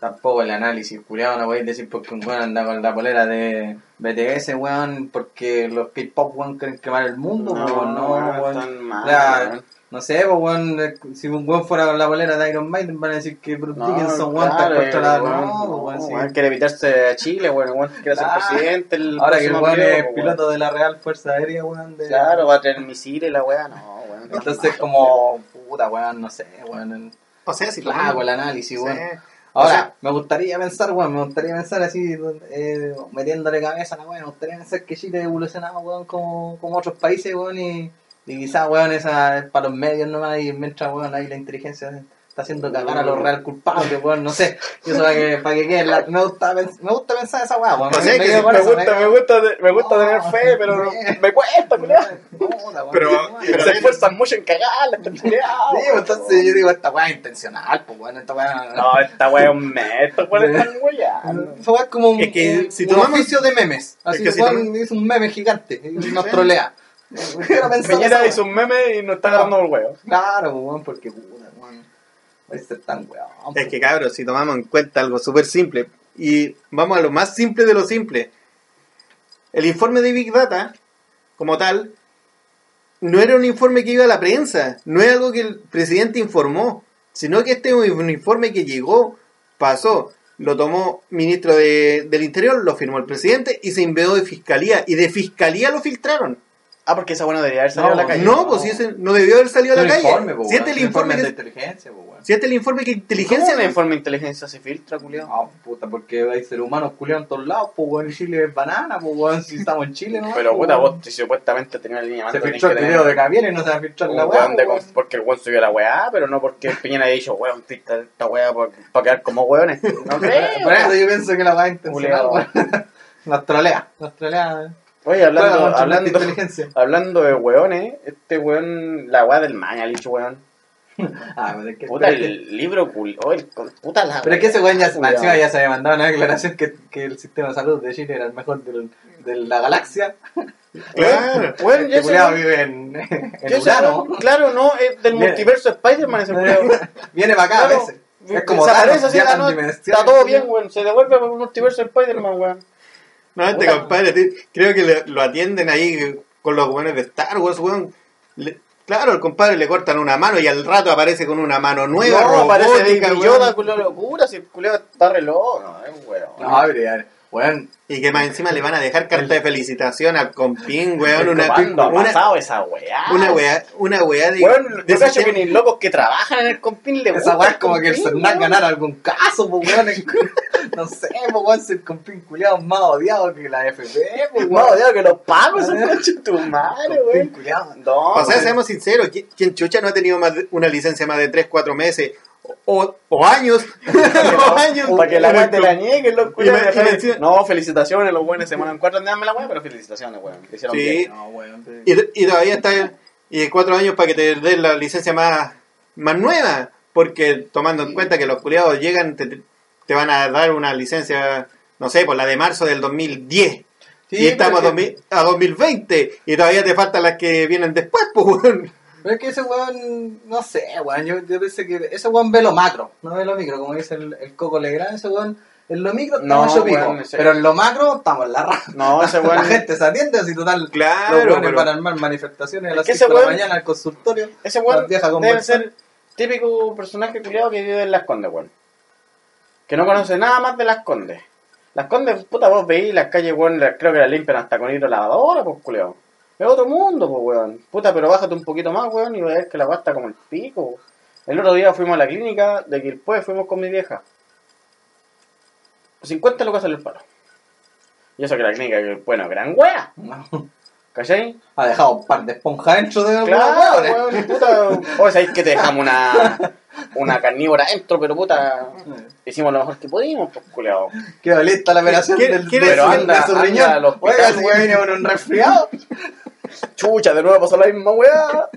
tampoco el análisis, culiado, no podéis decir porque un weón anda con la polera de BTS, weón, porque los K-pop, weón, quieren quemar el mundo, weón, no, weón. mal, weón. No sé, pues, weón, eh, si un weón fuera con la polera de Iron Maiden, van a decir que Bruce No, Dickinson, weón, está claro, controlado. weón, No, weón, sí. weón, quiere evitarse a Chile, weón, weón, quiere ser Claro. presidente. El Ahora que el weón es weón. piloto de la Real Fuerza Aérea, weón. De... Claro, va a tener misiles la weá, no, weón. Entonces, como, puta, weón, no sé, weón. el- o sea si Lago el análisis, Sí. weón. O Ahora, sea- me gustaría pensar, weón, me gustaría pensar así, eh, metiéndole cabeza a la weón, me gustaría pensar que Chile evolucionaba, weón, como, como otros países, weón, y, y quizás, weón, esa es para los medios nomás, y mientras, weón, ahí la inteligencia está haciendo cagar a los real culpables, weón, no sé, eso para que, para que quede, la- me, gusta, me gusta pensar esa weón, weón, O sea, que me eso, gusta, me gusta, me gusta tener fe, pero no- me cuesta, weón, Pero- Se esfuerzan mucho en cagarla. Sí, entonces yo digo, esta weá es intencional, pues weón, esta weá. No, esta weá es un meto, weón, están weyando. Esa weá es como un, Es que un- si un tomamos- oficio de memes. Así que que si un meme gigante y nos trolea. Esa hizo un meme y nos está agarrando el huevo. Claro, pues, weón, porque puta, weón. Puede ser tan weón. Es que cabros, si tomamos en cuenta algo súper simple y vamos a lo más simple de lo simple, el informe de Big Data, como tal, no era un informe que iba a la prensa, no es algo que el presidente informó, sino que este es un informe que llegó, pasó, lo tomó ministro de- del Interior, lo firmó el presidente y se envió de fiscalía. Y de fiscalía lo filtraron. Ah, porque esa buena debería haber salido No, a la calle. No, pues si ese no debió haber salido a la calle. informe, si este el informe de inteligencia, weón. si este es el informe que ¿Cómo inteligencia la informe de inteligencia se filtra, culiao? Ah, puta, porque hay seres humanos culiados en todos lados, pues weón, Chile es banana, pues weón, si estamos en Chile, ¿no? Pero puta, vos si supuestamente tenías la línea Se mando, filtró el video de Gaviria y no se va a filtrar la weá, porque el weón subió la weá, pero no porque Piñera haya dicho, weón, filtra esta weá para quedar como weones. No sé, Por eso weón. yo pienso que la weá es intencional. Nos trolea, nos trolea. Oye, hablando, con hablando, inteligencia. hablando de weones, este weón, la weá del Mañalich, weón. Ah, pero es que... Puta, el libro culiao, el puta la Pero es que ese weón ya encima ya se había mandado una declaración que, que el sistema de salud de Chile era el mejor del- de la galaxia. Claro. Ya Este culiao weón- vive en, ya en Urano. Claro, no, es del multiverso Spider-Man ese. Viene para acá a veces. Es como se Thanos, así, en no- está todo bien, weón, se devuelve al multiverso Spider-Man, weón. No, este Puta. compadre, te- creo que le- lo atienden ahí con los buenos de Star Wars, weón. Le- claro, al compadre le cortan una mano y al rato aparece con una mano nueva, no, robótica, Baby weón. Yoda, culiao, locura, si el culiao está reloj, no, es weón. No, pero ya, weón, Y que más encima le van a dejar carta de felicitación al compín, weón. Una, ¿Cuándo ha una, pasado esa weá? una weá, una weá de. Weón, de yo cacho que ni locos que trabajan en el compín le esa weá es como que el weón. ganara algún caso, pues weón. No sé, pues weón, si el compín culiado es más odiado que la FP, pues weón. digo que los pagos son coche tu madre, weón. culiado. No, O sea, seamos sinceros, ¿qui- ¿quién chucha no ha tenido más una licencia más de 3, 4 meses? O, o años. o años. Para que la En weá el te la me decía- No, felicitaciones, los buenos se demoran cuatro en darme la weá, pero felicitaciones, weón. Hicieron Sí. bien. No, weón. Y, y todavía está y cuatro años para que te den la licencia más, más nueva. Porque tomando en cuenta que los culiados llegan, te, te van a dar una licencia, no sé, por la de marzo del 2010. Sí, y estamos a, pero 2000 a 2020. Y todavía te faltan las que vienen después, pues, weón. Pero es que ese weón, no sé, weón, yo, yo pensé que ese weón ve lo macro, no ve lo micro, como dice el, el Coco Legrand, ese weón, en lo micro No, estamos hecho pico, weón, ese- pero en lo macro estamos en la raja. No, ese La weón. gente se atiende así total. Claro, pero- van a armar manifestaciones a las que 5 de ese la mañana al consultorio. Ese weón debe ser típico personaje culiado que vive en Las Condes, weón. Que no conoce nada más de Las Condes. Las Condes, puta, vos veis las calles, weón, la- creo que las limpian hasta con hidrolavadora, pues, culiado. Es otro mundo, pues, weón. Puta, pero bájate un poquito más, weón, y vas a ver que la está como el pico. El otro día fuimos a la clínica de Quilpue, fuimos con mi vieja. 50 lucas salió el paro. Y eso que la clínica, que, bueno, gran wea. ¿cachai? Ha dejado un par de esponjas dentro de Claro, weones. weón, puta. O sabéis que te dejamos una, una carnívora dentro, pero puta. Hicimos lo mejor que pudimos, pues, culiao. Quedó lista la operación ¿Quiere- del, Pero anda, su anda riñón. al hospital, Oiga, si viene con un resfriado. Chucha, de nuevo pasó la misma weá.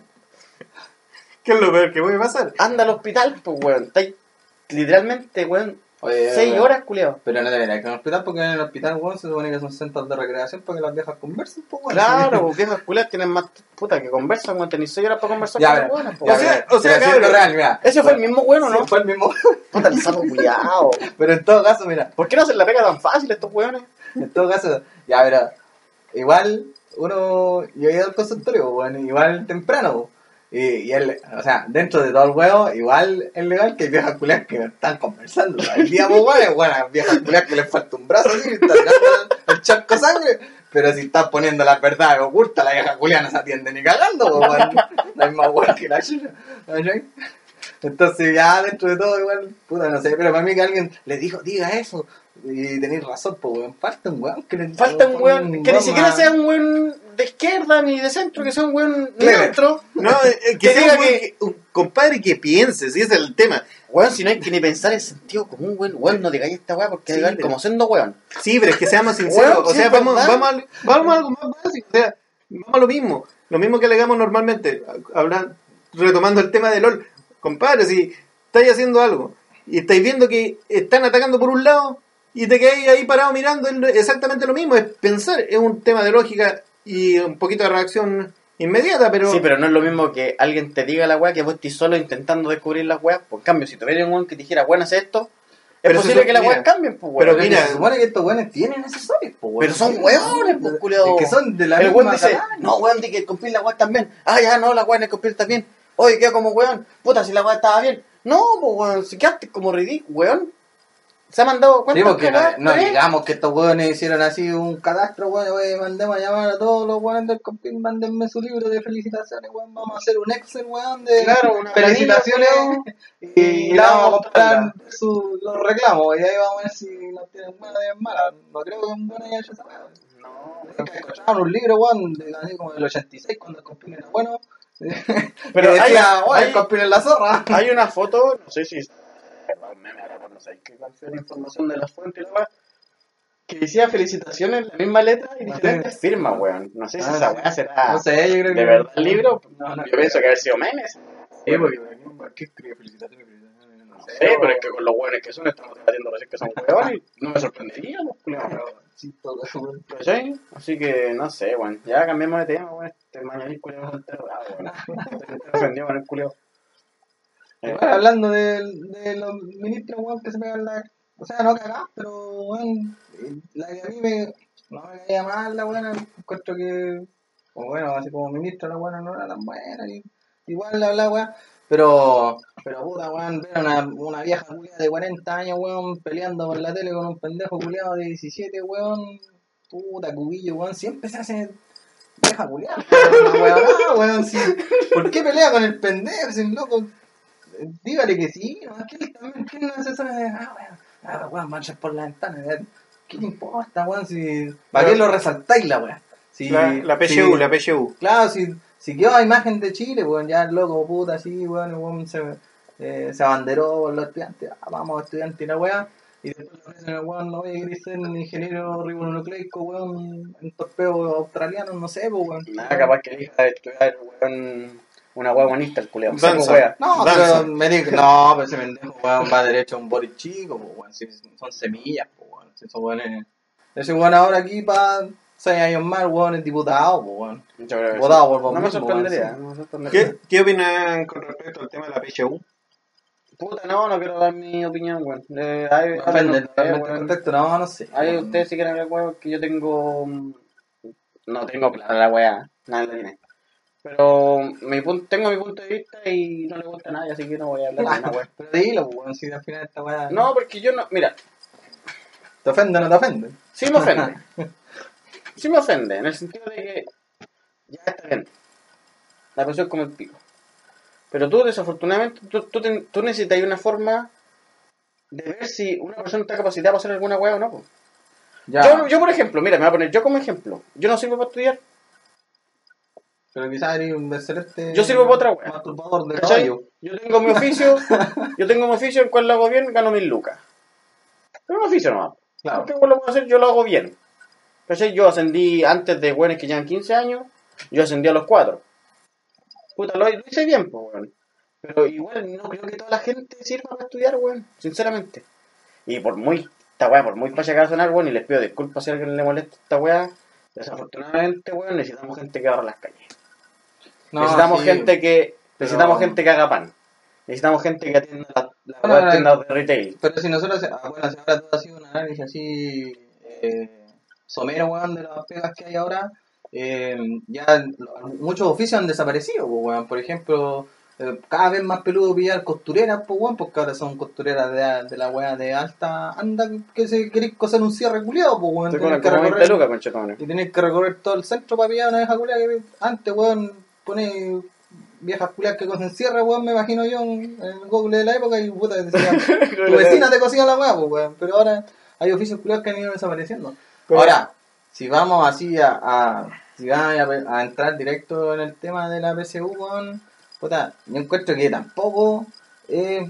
¿Qué es lo peor que puede pasar? Anda al hospital, pues, weón. Estáis literalmente, weón, Oye, seis weón. horas, culiao. Pero no debería ir con el hospital porque en el hospital, weón, se supone que son centros de recreación para que las viejas conversen, pues, weón. Claro, pues, viejas culiadas tienen más puta que conversan, weón. Tenéis seis horas para conversar Ya, con las buenas, pues, O sea- o sea, cabrón. real, mira. Ese fue el mismo bueno, ¿no? Sí, fue el mismo. Puta, el sapo culiao. Pero en todo caso, mira, ¿Por qué no se la pega tan fácil a estos weones? en todo caso, ya, pero igual uno, yo he ido al consultorio, bueno, igual temprano, y, y él, o sea, dentro de todo el huevo, igual es legal que hay viejas culias que están conversando. Hay días, pues, bueno, bueno, hay viejas culias que les falta un brazo así, están el charco sangre. Pero si estás poniendo las verdades ocultas, la vieja culia no se atiende ni cagando, pues, bueno, no hay más weón que la. ¿cachai? Entonces ya dentro de todo igual, puta, no sé, pero para mí que alguien le dijo, diga eso, y tenéis razón, pues weón, falta un weón que le Falta un weón que ni siquiera sea un weón de izquierda ni de centro, que sea un weón Clever. neutro. No, eh, eh, que sea un, que- un compadre que piense, si ese es el tema. Weón, si no hay que ni pensar en sentido común, weón, weón, no digáis esta weá porque Sí, pero- como siendo weón. Sí, pero es que seamos sinceros. Bueno, o sí, sea, es vamos, verdad. vamos, a, vamos a algo más básico. O sea, vamos a lo mismo. Lo mismo que alegamos normalmente. Hablan, retomando el tema de LOL. Compadre, si estáis haciendo algo y estáis viendo que están atacando por un lado y te quedáis ahí parado mirando, exactamente lo mismo. Es pensar, es un tema de lógica y un poquito de reacción inmediata, pero. Sí, pero no es lo mismo que alguien te diga la weá que vos estés solo intentando descubrir las weas. Por cambio, si tuviera un weón que te dijera, weón, hace esto, es Pero posible eso- que las weas cambien, pues weón. pero mira, se supone que estos weones tienen accesorios, pues weón. Pero son weones, pues, culiao. Es que son de la el misma weón dice, no, weón, di que el compil la weá también. Ah, ya, no, la weá en el compil también. Oye, queda como weón. Puta, si la weá estaba bien. No, pues, weón, si quedaste como ridículo, weón. Se ha mandado Sí, cuántas porque no, cagadas, no digamos que estos weones hicieron así un cadastro, weón, oye, mandemos a llamar a todos los weones del compin, mándenme su libro de felicitaciones, weón, vamos a hacer un Excel, weón, de Claro, una felicitaciones y, y le vamos a comprar su, los reclamos y ahí vamos a ver si nos tienen buenas o bien malas. No creo que un buen haya hecho esa weón. No, Encontraron un libro, weón, de, así como del 86 cuando el compin era bueno. Pero Pero hay- decía, hay- el compin es la zorra. Hay una foto, no sé si canción, información de la fuente y la weá, que decía felicitaciones en la misma letra y diferentes firmas, weón. No sé si Ah, esa sí. weá será No sé, yo creo que. de verdad el libro. No, no Yo pienso que haber sido memes. Sí, porque. ¿Qué escribe felicitaciones? felicitaciones? No pero es que con los weones que son estamos debatiendo recién que son weones y no me sorprendería, pues. Así que no sé, weón. Ya cambiemos de tema, weón. Este mañana es entero, ah, weón. Estoy ofendido con el culiao. Hablando de, de los ministros, weón, que se pegan la. O sea, no cagás, pero, weón, la que a mí me. No me caía mal, la weón, encuentro que. O bueno, así como ministro, la weón no era tan buena, igual la la weón. Pero, pero puta, weón, ver una, una vieja culiada de 40 años, weón, peleando por la tele con un pendejo culiado de 17, weón, puta, cubillo, weón, siempre se hace vieja culiada, weón. ¿Por qué pelea con el pendejo, loco? Dígale que sí, ¿no? ¿Qué no hace eso? Ah, weón, ah, weón, manchas por la ventana, weón. ¿Qué te importa, weón? Si, ¿Para qué lo resaltáis la weón? Si, La, la PSU, si- la PSU. Claro, si, si quedó a imagen de Chile, weón, ya el loco puta así, weón, el weón se, eh, se abanderó por los estudiantes, ah, vamos estudiantes y la weá, y después le weón, no oye, querés ser un ingeniero ribonucleico, weón, en torpeo australiano, no sé, weón. Nada, capaz que elija estudiar, weón, una weá bonita el wea. No, Danza. pero me no, pero ese pendejo, weón, va derecho a un Boris chico, pues, weón, si son semillas, pues, weón, si esos weones, ese weón ahora aquí para seis años más, weón, es diputado, pues, weón. Sí. por No me sorprendería, no me sorprendería. ¿Qué, ¿Qué opinan con respecto al tema de la PSU? Puta, no, no quiero dar mi opinión, weón. Eh, hay, Me ofende, weón. contexto, no, no sé. Hay ustedes si quieren hablar, weón, que yo tengo. mm, No tengo clara la weá, nadie la tiene. Pero mi punto, tengo mi punto de vista y no le gusta a nadie, así que no voy a hablar de una weá. Pero dilo, pues, weón, si al final esta weá... No, porque yo no. Mira, ¿Te ofende o no te ofende? sí me ofende. Sí me ofende, en el sentido de que. Ya está bien. La persona es como el pico. Pero tú, desafortunadamente, tú, tú, ten- tú necesitas una forma de ver si una persona está capacitada para hacer alguna weá o no. Ya, Yo, yo, por ejemplo, mira, me voy a poner yo como ejemplo. Yo no sirvo para estudiar. Pero quizás eres un excelente... Yo sirvo para otra weá. Masturbador de ¿Cachai? caballo. Yo tengo mi oficio, yo tengo mi oficio en cual lo hago bien, gano mil lucas. Pero un oficio nomás. Claro. Porque igual lo puedo hacer, yo lo hago bien. ¿Cachai? Yo ascendí antes de weones que llevan 15 años, yo ascendí a los 4. Puta, lo, lo hice bien, pues, weón. Pero igual no creo que toda la gente sirva para estudiar, weón, sinceramente. Y por muy, esta weá, por muy que va a sonar, weón, y les pido disculpas si a alguien le molesta esta weá, desafortunadamente, weón, necesitamos gente que barra las calles. No, necesitamos sí, gente que necesitamos gente que haga pan. Necesitamos gente que atienda la- las la- tiendas de retail. Pero si nosotros, ah, bueno, si ahora todo ha sido un análisis así eh, somero, weón, de las pegas que hay ahora, eh, ya muchos oficios han desaparecido, pues, weón. Por ejemplo, eh, cada vez más peludo pillar costureras, pues, weón, porque ahora son costureras de, de la weá de alta. Anda, que se queréis coser un cierre culiado, pues, weón. Con que como 20 recorrer, lucas, conchetumare. y tenés que recorrer todo el centro para pillar una vieja culiada que antes, weón, pone viejas culiadas que cosen cierre, weón, me imagino yo en, el Google de la época y puta, decía, tu vecina te cocía la weá, pues, weón. Pero ahora hay oficios culiados que han ido desapareciendo. Pero- ahora, si vamos así a, a, si vamos a, a entrar directo en el tema de la PSU, weón, puta, yo encuentro que tampoco, eh,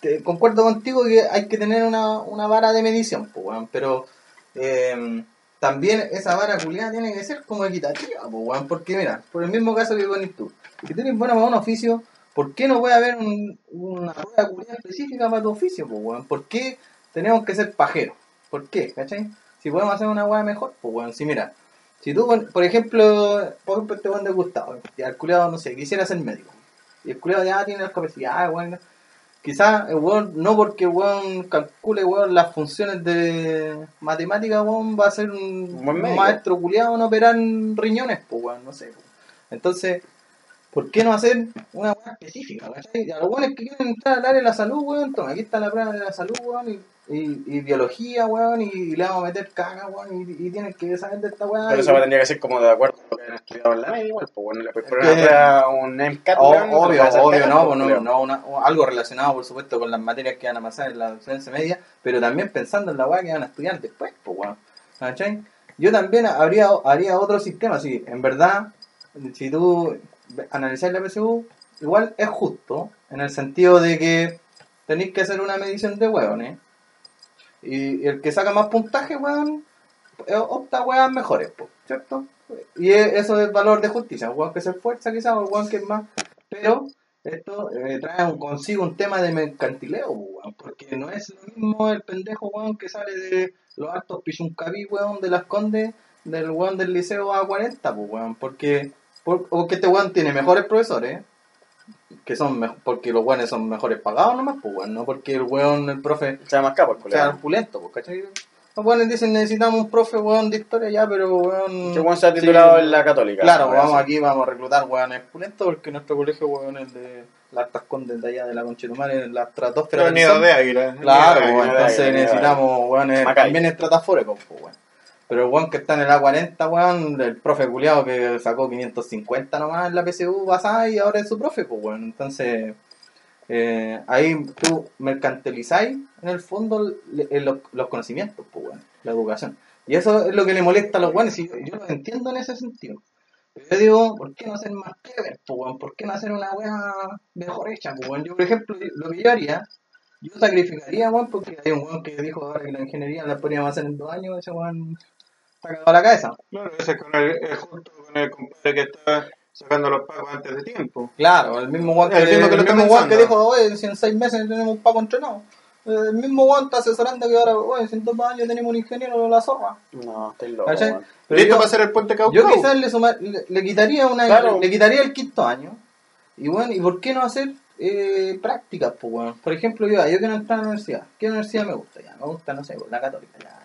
te- concuerdo contigo que hay que tener una, una vara de medición, pues, weón, pero eh, también esa vara culiada tiene que ser como equitativa, pues, porque mira, por el mismo caso que pones tú, si tú eres bueno para un oficio, ¿por qué no puede haber un- una rueda culiada específica para tu oficio, pues, weón? ¿Por qué tenemos que ser pajeros? ¿Por qué? ¿Cachai? Si podemos hacer una weá mejor, pues, weón, si mira, si tú, por ejemplo, por ejemplo, este weón de Gustavo, y al culiado, no sé, quisiera ser médico, y el culiado ya tiene las capacidades, weón, Quizás el weón, no porque el weón calcule weón, las funciones de matemática, weón, va a ser un, maestro culiado en operar riñones, pues weón, no sé. weón. Entonces, ¿por qué no hacer una weá específica? ¿cachai? A los weones que quieren entrar al área de la salud, weón, toma, aquí está la prueba de la salud, weón, y, y, y biología, weón, y le vamos a meter caga, weón, y, y tienen que saber de esta weá. Pero y- eso tendría que ser como de acuerdo con lo que han estudiado en la media, igual, pues bueno, le puedes poner un MCAT, O- weón, no te obvio, obvio, no, pues, no, no una- algo relacionado, por supuesto, con las materias que van a pasar en la docencia media, pero también pensando en la weá que van a estudiar después, pues, weón. ¿Cachai? Yo también habría, haría otro sistema, si en verdad, si tú analizas la PSU, igual es justo, en el sentido de que tenéis que hacer una medición de hueones, y, el que saca más puntaje, weón, eh, opta weas mejores, po, ¿cierto? Y e- eso es valor de justicia, un weón que se esfuerza quizás, o un weón que es más, pero esto eh, trae consigo un tema de mercantileo, weón, porque no es lo mismo el pendejo, weón, que sale de los altos pichuncaví, weón, de las condes, del weón del liceo A40, pues, weón, porque, por- porque este weón tiene mejores profesores, que son porque los weones son mejores pagados nomás, pues, weón, no porque el weón, el profe, sea, más capo el sea culiao. opulento, pues, ¿cachai? Los weones dicen necesitamos un profe, weón, de historia ya, pero weón... Que weón se ha titulado sí, en la católica. Claro, weón, vamos así. aquí, vamos a reclutar weones opulentos porque nuestro colegio, weón, es de las altas condes de allá de la Conchetumare, la estratosfera Pero nido sol. de águila. Claro, weón, entonces necesitamos weones también estratosféricos, pues, weón. Pero el weón que está en el A40, weón, el profe culiado que sacó 550 nomás en la PSU pasada y ahora es su profe, pues, weón. Entonces, eh, ahí tú mercantilizáis en el fondo eh, los, los conocimientos, pues, weón, la educación. Y eso es lo que le molesta a los weones, y yo, lo entiendo en ese sentido. Yo digo, ¿por qué no hacer más clever, pues, weón? ¿Por qué no hacer una weá mejor hecha, pues, weón? Yo, por ejemplo, lo que yo haría, yo sacrificaría, weón, porque hay un weón que dijo ahora que la ingeniería la podríamos hacer en dos años, ese weón a la cabeza. Claro, ese es con el, es junto con el compadre que está sacando los pagos antes de tiempo. Claro, el mismo weón que, El mismo que lo está mismo weón que dijo, oye, si en seis meses tenemos un paco entrenado. El mismo weón está asesorando que ahora, oye, si en dos años tenemos un ingeniero de la zorra. No, estoy loco. Pero Listo yo- para hacer el puente Caucao. Yo quizás le, suma- le, le quitaría una Claro. le quitaría el quinto año. Y bueno, ¿y por qué no hacer eh, prácticas, pues bueno? Por ejemplo, yo, yo quiero entrar a la universidad. ¿Qué universidad me gusta? Ya, me gusta, no sé, la católica, ya.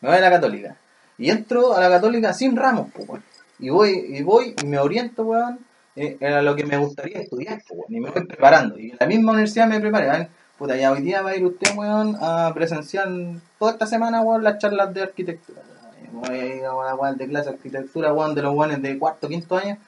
Me voy a la católica. Y entro a la católica sin ramos, pues. Y voy, y voy y me oriento, weón, eh, a lo que me gustaría estudiar, pues. Y me voy preparando. Y en la misma universidad me preparé, ¿vale? Puta, ya hoy día va a ir usted, weón, a presenciar toda esta semana, weón, las charlas de arquitectura. Voy a ir a la de clase de arquitectura, weón, de los weones de cuarto, quinto año.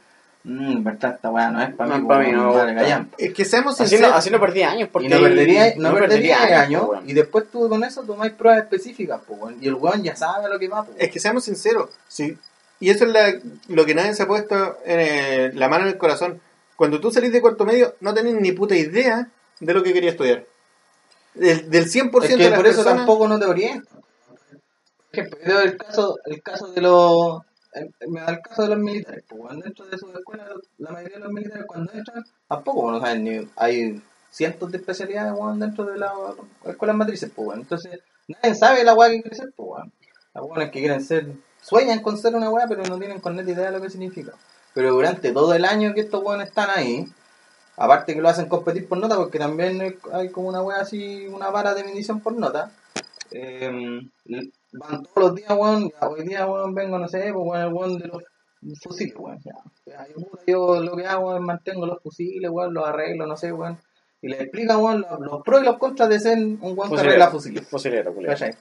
Mmm, verdad, esta weá no es para No mí, es pa' mí, no. Es que seamos Así no, sinceros. así no perdí años. Porque Y no perdería, no no perdería perdería años, pues, y después tú con eso tomáis pruebas específicas, pues, weón. Y el weón ya sabe lo que va, pues. Es que seamos sinceros. Sí. Y eso es la- lo que nadie se ha puesto en el- la mano en el corazón. Cuando tú salís de cuarto medio, no tenés ni puta idea de lo que querías estudiar. Del, del 100% Es que de las por eso personas. tampoco no te orientan. Por ejemplo, yo el caso, el caso de los me da el caso de los militares, pues weón, dentro de sus escuelas, la mayoría de los militares cuando entran, tampoco bueno, saben ni hay cientos de especialidades weón, dentro de las escuelas matrices, pues. Entonces, nadie sabe la weá que quiere ser, pues weón. Las weones que quieren ser, sueñan con ser una weá, pero no tienen con neta idea de lo que significa. Pero durante todo el año que estos weones están ahí, aparte que lo hacen competir por nota, porque también hay- como una wea así, una vara de medición por nota. eh, van todos los días, weón, ya, hoy día, weón, vengo, no sé, pues, weón, el weón de los fusiles, weón, ya. Ya, yo, yo lo que hago es mantengo los fusiles, weón, los arreglo, no sé, weón. Y le explican, weón, los, los pros y los contras de ser un weón que arregla fusiles. Fusilero. ¿Cachai?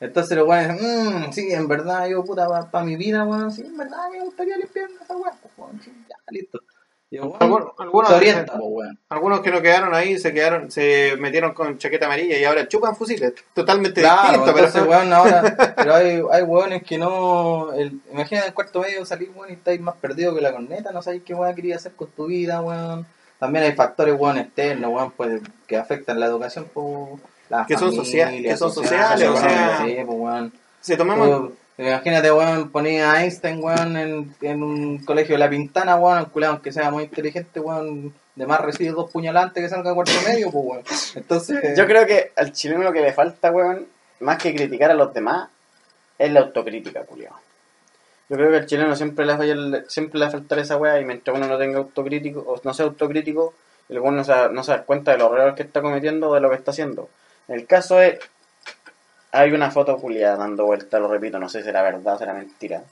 Entonces los weones dicen, mmm, sí, en verdad, yo puta, para mi vida, weón, sí, en verdad me gustaría limpiar esa weá, pues, weón, sí, ya, listo. El Algunos, orienta, pues, algunos que no quedaron ahí se quedaron, se metieron con chaqueta amarilla y ahora chupan fusiles. Totalmente Claro, distinto, entonces, pero weón, ahora, pero hay, hay weones que no, el, imagínate en cuarto medio salir, weón, y estáis más perdido que la corneta, no sabéis qué weón querías hacer con tu vida, weón. También hay factores, weón, externos, weón, pues, que afectan la educación, pues, Que son que sociales, sociales, o sea, sí, pues, weón. tomamos Imagínate, weón, ponía a Einstein, weón, en, un colegio de La Pintana, weón, el culiao, aunque sea muy inteligente, weón, de más recibe dos puñalantes que salga cuarto medio, pues, weón. Entonces, Yo creo que al chileno lo que le falta, weón, más que criticar a los demás, es la autocrítica, culiao. Yo creo que al chileno siempre le, falla, siempre le va a faltar esa weá y mientras uno no tenga autocrítico, o no sea autocrítico, el weón no se, no se da cuenta de los errores que está cometiendo o de lo que está haciendo. El caso es, hay una foto culiada dando vuelta, lo repito, no sé si será verdad o será mentira.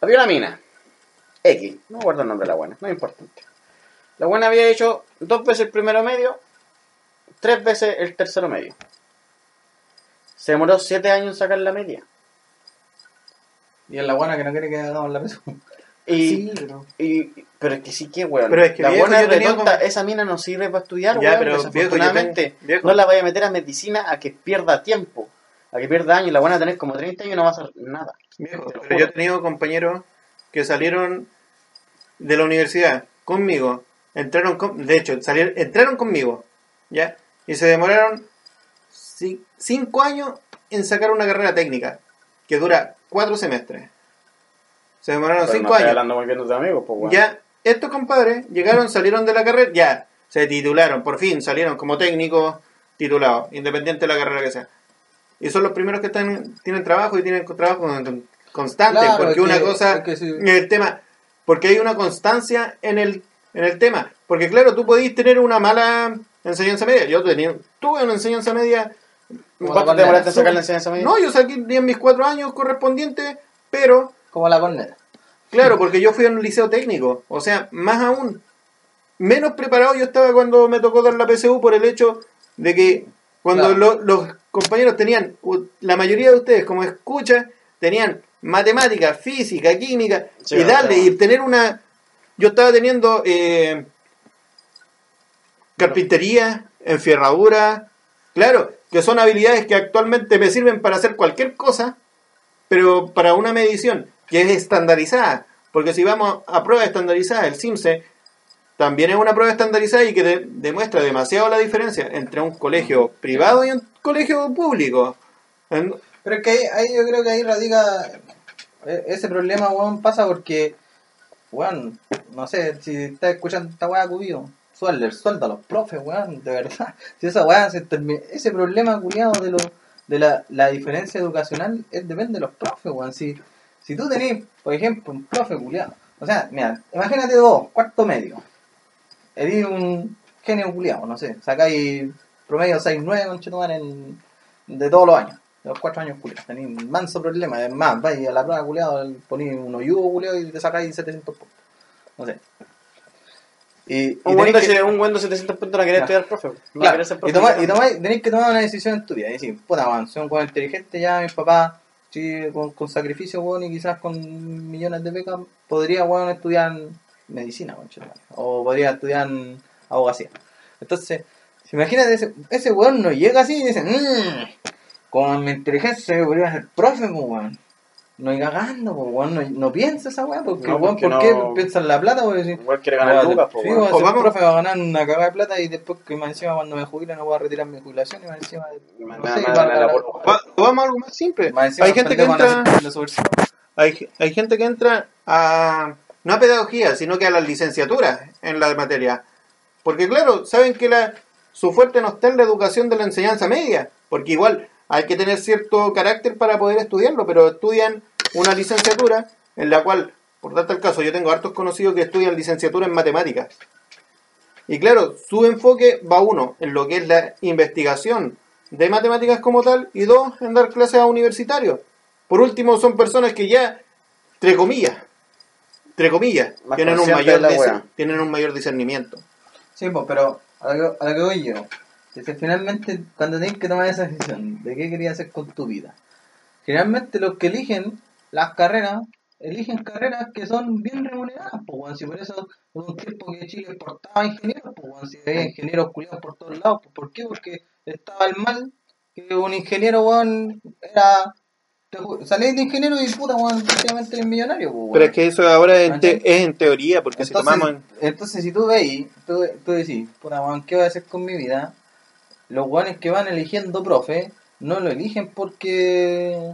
Había una mina X, no guardo el nombre de la buena, no es importante. La buena había hecho dos veces el primero medio, tres veces el tercero medio. Se demoró siete años en sacar la media. Y es la buena que no quiere que hagamos la peso. Y, Sí, pero- y- pero es que sí que, weón. Pero es que, la viejo, buena como- esa mina no sirve para estudiar, Ya, weón. pero, desafortunadamente, viejo. no la vaya a meter a medicina a que pierda tiempo, a que pierda años. La buena tener como 30 años y no va a hacer nada. Viejo, pero yo he tenido compañeros que salieron de la universidad conmigo, entraron con, de hecho, salieron, entraron conmigo, ¿ya? Y se demoraron ci- cinco años en sacar una carrera técnica que dura cuatro semestres. Se demoraron Pero cinco no años. hablando muy bien de tus amigos, pues. Ya, estos compadres llegaron, salieron de la carrera, ya, se titularon, por fin salieron como técnicos titulados, independiente de la carrera que sea. Y son los primeros que están, tienen trabajo y tienen trabajo con- constante, Claro, porque es una que- cosa es que sí. el tema, porque hay una constancia en el, en el tema. Porque claro, tú podéis tener una mala enseñanza media. Yo tenía, tuve una enseñanza media. ¿Cuánto te demoraste sacar la enseñanza media? No, yo saqué en mis cuatro años correspondientes, pero Como la corneta. Claro, porque yo fui a un liceo técnico. O sea, más aún, menos preparado yo estaba cuando me tocó dar la PSU por el hecho de que cuando Claro. lo- los compañeros tenían, la mayoría de ustedes como escucha, tenían matemática, física, química, Sí, y darle, claro. y tener una... Yo estaba teniendo eh, carpintería, enfierradura, claro, que son habilidades que actualmente me sirven para hacer cualquier cosa, pero para una medición que es estandarizada, porque si vamos a prueba estandarizada, el CIMSE también es una prueba estandarizada y que de- demuestra demasiado la diferencia entre un colegio privado y un colegio público. En- Pero es que ahí, ahí yo creo que ahí radica e- ese problema, weón, pasa porque, weón, no sé, si estás escuchando esta weá cubido, suelda, el sueldo a los profes, weón, de verdad. Si esa weá se termina, ese problema culiado de lo, de la, la diferencia educacional es, depende de los profes, weón. Si, si tú tenés, por ejemplo, un profe culiado, o sea, mira, imagínate dos, cuarto medio, eres un genio culiado, no sé, sacáis promedio 6-9 conchetumare, en de todos los años. De los cuatro años culiados. Tenéis un manso problema. Es más, vais a la prueba culiado, ponéis un hoyugo culiado y te sacáis 700 puntos. No sé. Y, y Un buen, que- un buen de 700 puntos no quería Claro. estudiar profe. No Claro, ser y, profe. toma- y tomáis- tenéis que tomar una decisión en tu vida. Y decir, puta, weón, soy un weón inteligente ya, mis papás, sí, con, con sacrificio, weón, y quizás con millones de becas, podría, weón, estudiar medicina, o podría estudiar abogacía. Entonces, imagínate, ese, ese weón no llega así y dice, mmm, con mi inteligencia yo podría ser profe, weón. No hay cagando, pues, weón, no, no piensa esa weón, porque, No, weón, porque ¿por qué no- piensa en la plata? Porque si, Igual quiere ganar Weón, lucas, pues, sí, weón. weón, vamos- profe va a ganar una cagada de plata y después que más encima cuando me jubile no voy a retirar mi jubilación y más encima vamos a algo más simple. más Hay gente que entra... hacer la subversión. Hay, hay gente que entra a no a pedagogía, sino que a las licenciaturas en la materia. Porque claro, saben que la, su fuerte no está en la educación de la enseñanza media, porque igual hay que tener cierto carácter para poder estudiarlo, pero estudian una licenciatura en la cual, por darte el caso, yo tengo hartos conocidos que estudian licenciatura en matemáticas. Y claro, su enfoque va uno en lo que es la investigación de matemáticas como tal y dos en dar clases a universitarios. Por último, son personas que ya, entre comillas, entre comillas, tienen un, mayor tienen un mayor discernimiento. Sí, pues, pero a lo, que, a lo que voy yo. Finalmente, cuando tienes que tomar esa decisión de qué querías hacer con tu vida, generalmente los que eligen las carreras, eligen carreras que son bien remuneradas, pues, weón. Si por eso hubo un tiempo que Chile exportaba ingenieros, pues, weón. Si había ingenieros culiados por todos lados, pues, ¿por qué? Porque estaba el mal que un ingeniero, weón, era. Salís de ingeniero y puta, weón, prácticamente eres millonario, pues, weón. Pero es que eso ahora es en, te- es en teoría, porque si Entonces, tomamos... en- entonces si tú veis, tú, tú decís, puta weón, ¿qué voy a hacer con mi vida? Los weones que van eligiendo profe, no lo eligen porque,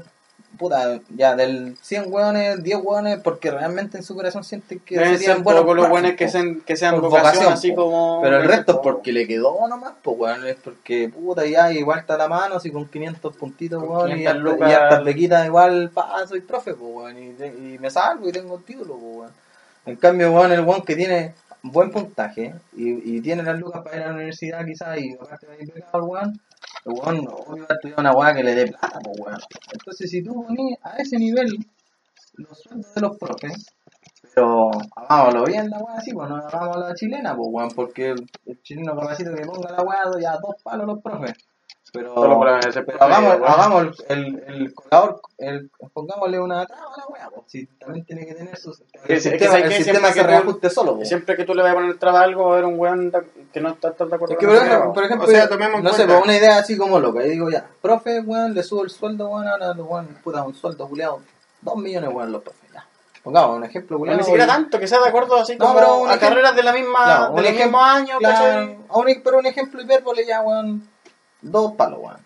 puta, ya del 100 weones, 10 weones, porque realmente en su corazón sienten que Deben serían ser buenos pocos los buenos que sean, que sean vocación, vocación, así po. como... Pero el resto es po. porque le quedó nomás, pues weón, es porque, puta, ya igual está la mano, así con 500 puntitos, weón, y 500 hasta, y hasta bequitas igual, pa, soy profe, pues weón, y, me salgo y tengo un título, pues weón. En cambio, weón, el weón que tiene buen puntaje y, y tiene las lucas para ir a la universidad quizás y aparte de becado el weón, el weón obvio va a estudiar una weá que le dé plata, pues weón. Entonces si tú pones a ese nivel los sueldos de los profes, Pero hagámoslo bien la weá así, pues no hagamos la chilena, pues weón, porque el, el chileno capacito que ponga la weá ya dos palos los profes. Pero, Solo para ese pero profe, hagamos, el, el, colador, el, pongámosle una traba a la weá, pues si también tiene que tener sus. El sistema, el sistema que reajuste solo, Y siempre que tú le vas a poner traba a algo, va a haber un weón que no está tan de acuerdo Es que, con por ejemplo, weá. por ejemplo O sea, tomemos no sé, una idea así como loca. Yo digo, ya, profe, weón, le subo el sueldo, weón, ahora, weón, puta, un sueldo culiado, dos millones, weón, los profes, ya. Pongamos un ejemplo, No, culiado. ni siquiera y- tanto, que sea de acuerdo así No, como pero a ejemplo- carreras de la misma, Claro, de un los mismos años, Claro, a un- pero un ejemplo hipérbole ya, weón, dos palos, weón.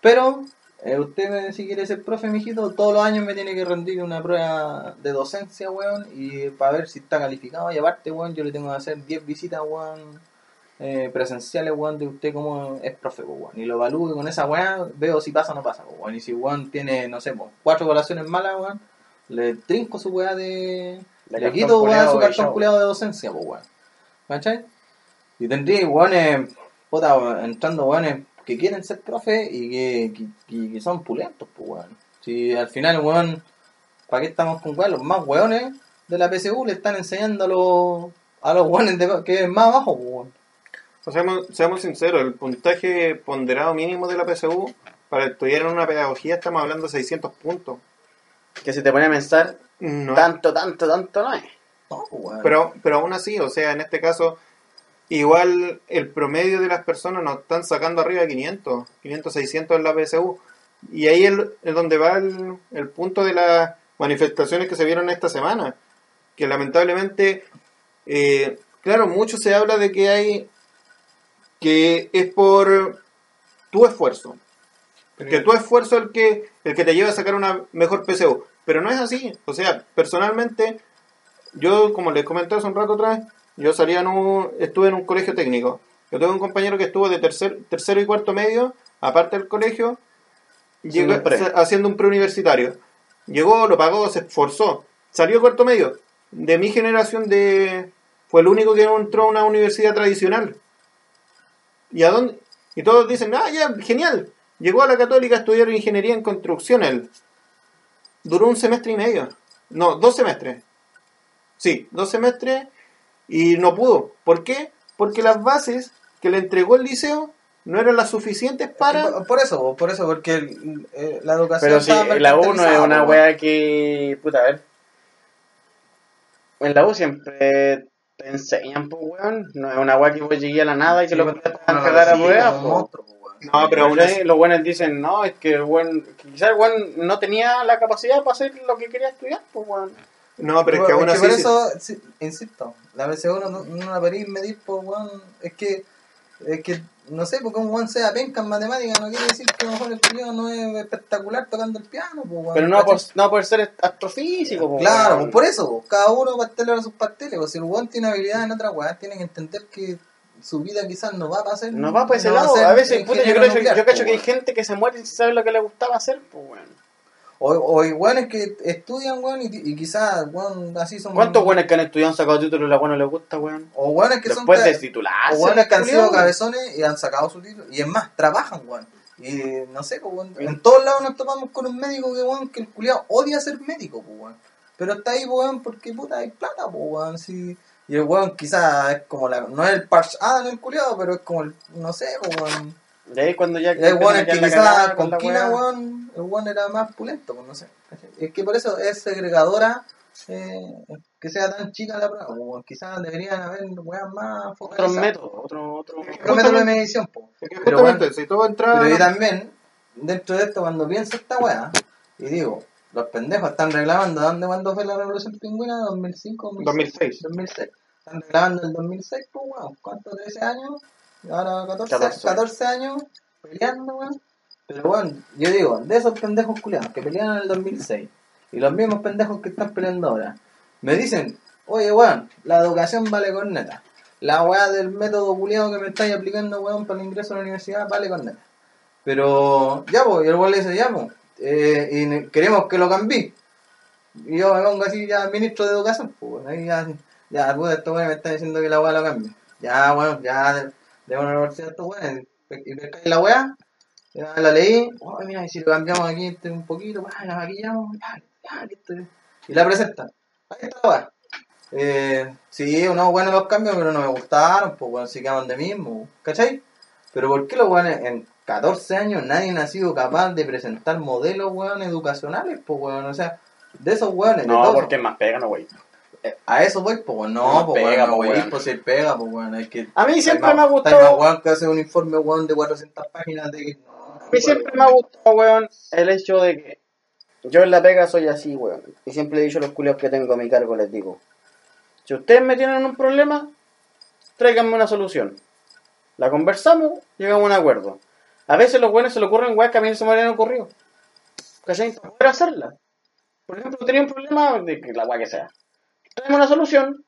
Pero, eh, usted si quiere ser profe, mijito, todos los años me tiene que rendir una prueba de docencia, weón, y para ver si está calificado. Y aparte, weón, yo le tengo que hacer 10 visitas, weón, eh, presenciales, weón, de usted como es profe, weón. Y lo evalúo con esa weón veo si pasa o no pasa, weón. Y si weón tiene, no sé, pues, cuatro evaluaciones malas, weón, le trinco su weá de... De le quito, weón, su cartón culeado de docencia, weón. ¿Cachai? Y tendría weones, puta, entrando weones que quieren ser profe y que, que, que- que son pulentos, pues, weón. Si al final, weón, ¿para qué estamos con weón? Los más weones de la PSU le están enseñando a los, a los weones de, que es más abajo, pues, weón. O sea, seamos, seamos sinceros, el puntaje ponderado mínimo de la PSU para estudiar en una pedagogía estamos hablando de 600 puntos. Que se te pone a pensar, No, tanto, tanto, tanto no es. No, pues, weón. pero, pero aún así, o sea, en este caso, igual el promedio de las personas nos están sacando arriba de 500, 500, 600 en la PSU. Y ahí es donde va el, el punto de las manifestaciones que se vieron esta semana. Que lamentablemente, eh, claro, mucho se habla de que hay, que es por tu esfuerzo. Que tu esfuerzo es el que, el que te lleva a sacar una mejor PSU. Pero no es así. O sea, personalmente, yo, como les comenté hace un rato atrás, yo salía en un, estuve en un colegio técnico. Yo tengo un compañero que estuvo de tercer, tercero y cuarto medio, aparte del colegio, llegó- haciendo un preuniversitario. Llegó, lo pagó, se esforzó. Salió cuarto medio. De mi generación de fue el único que no entró a una universidad tradicional. ¿Y a dónde? Y todos dicen, ah, ya, genial. Llegó a la católica a estudiar ingeniería en construcción él. Duró un semestre y medio. No, dos semestres. Sí, dos semestres y no pudo. ¿Por qué? Porque las bases que le entregó el liceo no eran las suficientes para... Por, por eso, por eso, porque el- eh, la educación Pero sí, está la U no es una pues, wea que. Puta, a ver. En la U siempre te enseñan, pues, weón. No es una wea que vos llegué a la nada y que Sí, bueno, van a bueno, cagar a pues, weón. No, pero aún ¿Cachai? así- Los buenos dicen, no, es que el buen. Quizás el buen no tenía la capacidad para hacer lo que quería estudiar, pues, weón. No, pero es que aún así... por eso, sí, insisto, la PSU no, no la podéis medir por weón. Es que, es que, no sé, porque un weón sea penca en matemáticas no quiere decir que a lo mejor el culiao no es espectacular tocando el piano, pues, weón. Pero no por, no por ser astrofísico, pues, Claro, weón. pues por eso, pues, cada uno pastelera sus pasteles. Pues, si el weón tiene habilidad en otra weá, tiene que entender que su vida quizás no va a pasar. No va por ese no lado. ser A veces, puta, yo, creo, que- nuclear, yo pues, cacho que hay weón. gente que se muere sin saber lo que le gustaba hacer, pues, weón. O, o weones que estudian, weón, y, y quizás, weón, así son. ¿Cuántos weones que han estudiado han sacado títulos y la no les gusta, weón? O weones que son. Después de titularse. O weones que han sido cabezones y han sacado su título. Y es más, trabajan, weón. Y no sé, pues, weón, en todos lados nos topamos con un médico que, weón, que el culiao odia ser médico, pues, weón. Pero está ahí, pues, weón, porque puta hay plata, weón. Sí. Y el weón quizás es como la. No es el Parch Adam el culiao, pero es como el. No sé, weón. Y ahí cuando ya. Hay weones que quizás con Kina, weón, el weón era más pulento, pues, no sé. Es que por eso es segregadora. Eh, que sea tan chica la prueba, pues, weón. quizás deberían haber weas más Otro focalizadas. método, otro, otro. Otro método de medición, pues. Es que Pero justamente, bueno, si todo entraba... Pero yo también, dentro de esto, cuando pienso esta weá, y digo, los pendejos están reclamando, ¿dónde cuándo fue la revolución pingüina? ¿2005? 2006. 2006. Están reclamando el 2006, pues weón, ¿cuánto? ¿13 años? Ahora 14, 14. 14. años peleando, weón. Pero bueno, yo digo, de esos pendejos culiados que pelearon en el 2006 y los mismos pendejos que están peleando ahora, me dicen, oye weón, la educación vale corneta. La weá del método culiado que me estáis aplicando, weón, para el ingreso a la universidad vale corneta. Pero, ya pues, y el weón le dice, ya pues, eh, y queremos que lo cambie. Y yo me pongo así ya ministro de educación, pues ahí ya, ya, puta, este weón me está diciendo que la weá lo cambie. Ya, weón, ya, de, una universidad estos weones, y pescáis la weá, la leí, oh, mira, y si lo cambiamos aquí este, un poquito, ah, la maquillamos, ya, ya, listo. Y la presenta. Ahí está la weá. Eh, sí, no, bueno los cambios, pero no me gustaron, pues bueno, se quedaban de mismo, ¿cachai? Pero ¿por qué los weones en 14 años nadie ha sido capaz de presentar modelos, weón, educacionales, pues weón? O sea, de esos weones, No, porque es más pega, no, güey. A eso voy, pues No no, pues pega, weón, no, pues, weón, weón. pues si pega, pues weón, hay que... A mí siempre me ha más- hay gustado- más weón que hace un informe, weón, de 400 páginas de que... no, A mí siempre me ha gustado, weón, el hecho de que yo en la pega soy así, weón. Y siempre he dicho a los culiados que tengo a mi cargo, les digo, si ustedes me tienen un problema, tráiganme una solución. La conversamos, llegamos a un acuerdo. A veces los buenos se le ocurren weas que a mí no se me habían ocurrido. ¿Cachai? Para poder hacerla. Por ejemplo, tenía un problema de que la wea que sea. Traemos una solución,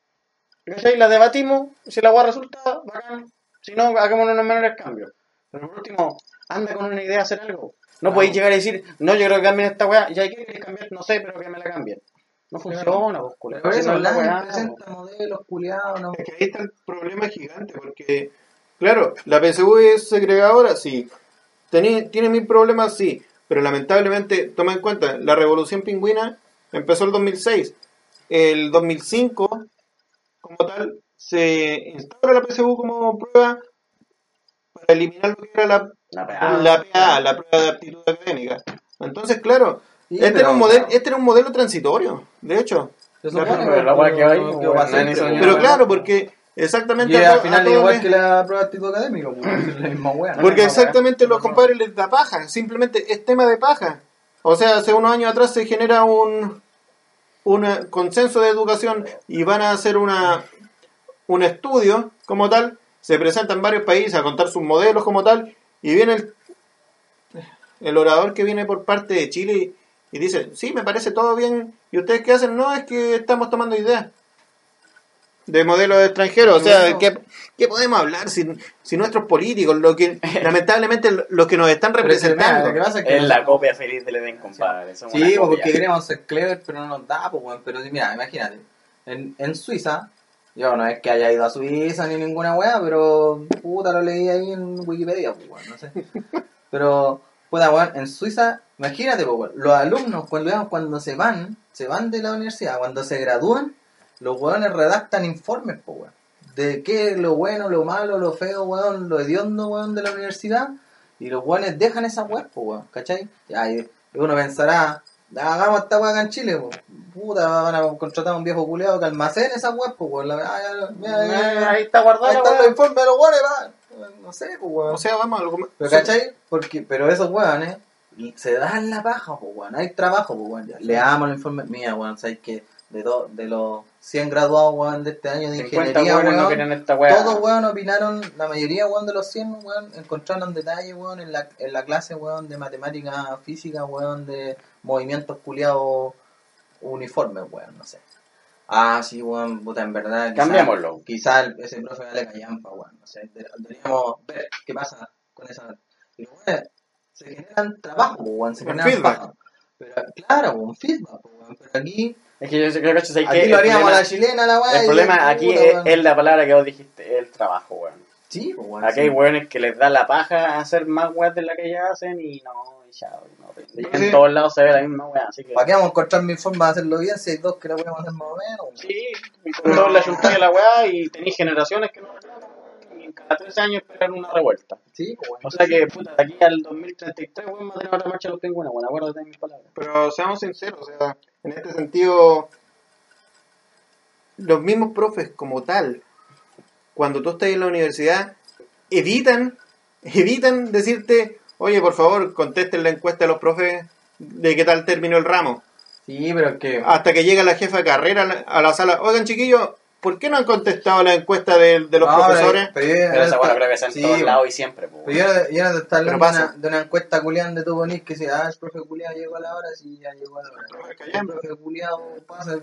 ¿cachai? La debatimos, si la wea resulta, bacán. Si no, hagamos unos menores cambios. Pero por último, anda con una idea de hacer algo. No podéis llegar a decir, no, yo creo que cambien esta weá, ya hay que cambiar, no sé, pero que me la cambien. No funciona, pues, culiao. Por eso no es la weá, presenta modelos, culiados, no... Es que ahí está el problema gigante, porque, claro, la PSU es segregadora, sí. Tení- tiene mil problemas, sí. Pero lamentablemente, toma en cuenta, la revolución pingüina empezó el 2006. El 2005, como tal, se instaura la PSU como prueba para eliminar lo que era la, La PA, la prueba de aptitud académica. Entonces, claro, Sí, este, pero, era un modelo, claro. este era un modelo transitorio, de hecho. Claro, pero la weá que hay, que weón, va a nadie ser, ni pero- soñaba. Pero claro, porque exactamente Y a al to- final igual les- que la prueba de actitud académica, pues, es la misma weá. ¿no? Porque exactamente los compadres les da paja, simplemente es tema de paja. O sea, hace unos años atrás se genera un, un eh, consenso de educación y van a hacer una, un estudio como tal, se presentan varios países a contar sus modelos como tal, y viene el, el orador que viene por parte de Chile y, y dice, sí, me parece todo bien, y ustedes qué hacen, no, es que estamos tomando ideas de modelos extranjeros, o sea, Bueno. ¿qué, qué podemos hablar si, si nuestros políticos, lo que lamentablemente los que nos están Pero representando, lo que pasa es que Es no- la copia feliz del Edén, compadre. somos Sí, copia. porque queremos ser clever, pero no nos da, pues, weón. Pero sí, mira, imagínate. En, en Suiza, yo no es que haya ido a Suiza ni ninguna weá, pero puta lo leí ahí en Wikipedia, pues, weón, no sé. Pero, puta, weón, en Suiza, imagínate, pues, weón, los alumnos cuando, cuando se van, se van de la universidad, cuando se gradúan, los weones redactan informes, pues, weón. De qué es lo bueno, lo malo, lo feo, weón, lo hediondo, weón, de la universidad. Y los weones dejan esa weá, pues, weón, ¿cachai? Ya, y uno pensará, "Ya, hagamos esta weá acá en Chile, pues. Puta, van a contratar a un viejo culeado que almacene esa pues, weón. La, ya, mira, Eh, Ahí está guardado. ahí están los informes de los weones, va. No sé, pues, weón. o sea, vamos a más- Pero, ¿cachai? Porque, pero esos weones se dan la paja, pues, weón. Hay trabajo, pues, weón. Ya, Leamos el informe. Mira, weón, sabes que de, de los 100 graduados, weón, de este año de 50 ingeniería, no weón, querían esta weá. todos, weón, opinaron, la mayoría, weón, de los 100, weón, encontraron detalles, weón, en la, en la clase, weón, de matemática física, weón, de movimientos culiados uniformes, weón, no sé. Ah, sí, weón, puta, en verdad. Cambiémoslo. Quizá el- ese profe vale callampa, weón, no sé. de- Deberíamos ver qué pasa con esa. Y los weones se generan trabajo, weón, se generan feedback. Pero, claro, un feedback, weón, pero aquí, Es que yo creo que ¿sabes aquí qué? lo El haríamos a problema- la chilena, la weá. El problema puta, aquí es, es la palabra que vos dijiste, el trabajo, weón. Sí, pues, weón, Aquí sí. hay weones que les da la paja hacer más weas de la que ya hacen y no, y chao. y no, Sí. en todos lados se ve la misma wea, así que. ¿Para qué vamos a encontrar mil formas de hacerlo bien si hay dos que la podemos hacer más o menos? Sí, y con todos la juntáis la weá y tenéis generaciones que no en cada tres años esperan una revuelta. Sí, pues. O sea que, puta, de aquí al 2033, weón, va a tener otra marcha de los pingüinos, bueno, acuérdate de mis palabras. Pero seamos sinceros, o sea, en este sentido, los mismos profes como tal, cuando tú estás en la universidad, evitan, evitan decirte, oye, por favor, contesten la encuesta de los profes de qué tal terminó el ramo. Sí, pero es que. Hasta que llega la jefa de carrera a la, a la sala, oigan chiquillos, ¿por qué no han contestado la encuesta de, de los No, pero- profesores? Pero, yo- Pero esa weá creo que en sí, todos lados y siempre, pues. Pero yo, yo no te estaba Pero hablando de una, de una encuesta culián de tu bonís que sea, ah, el profe culián llegó a la hora, sí, ya llegó a la hora. El profe culián pasa,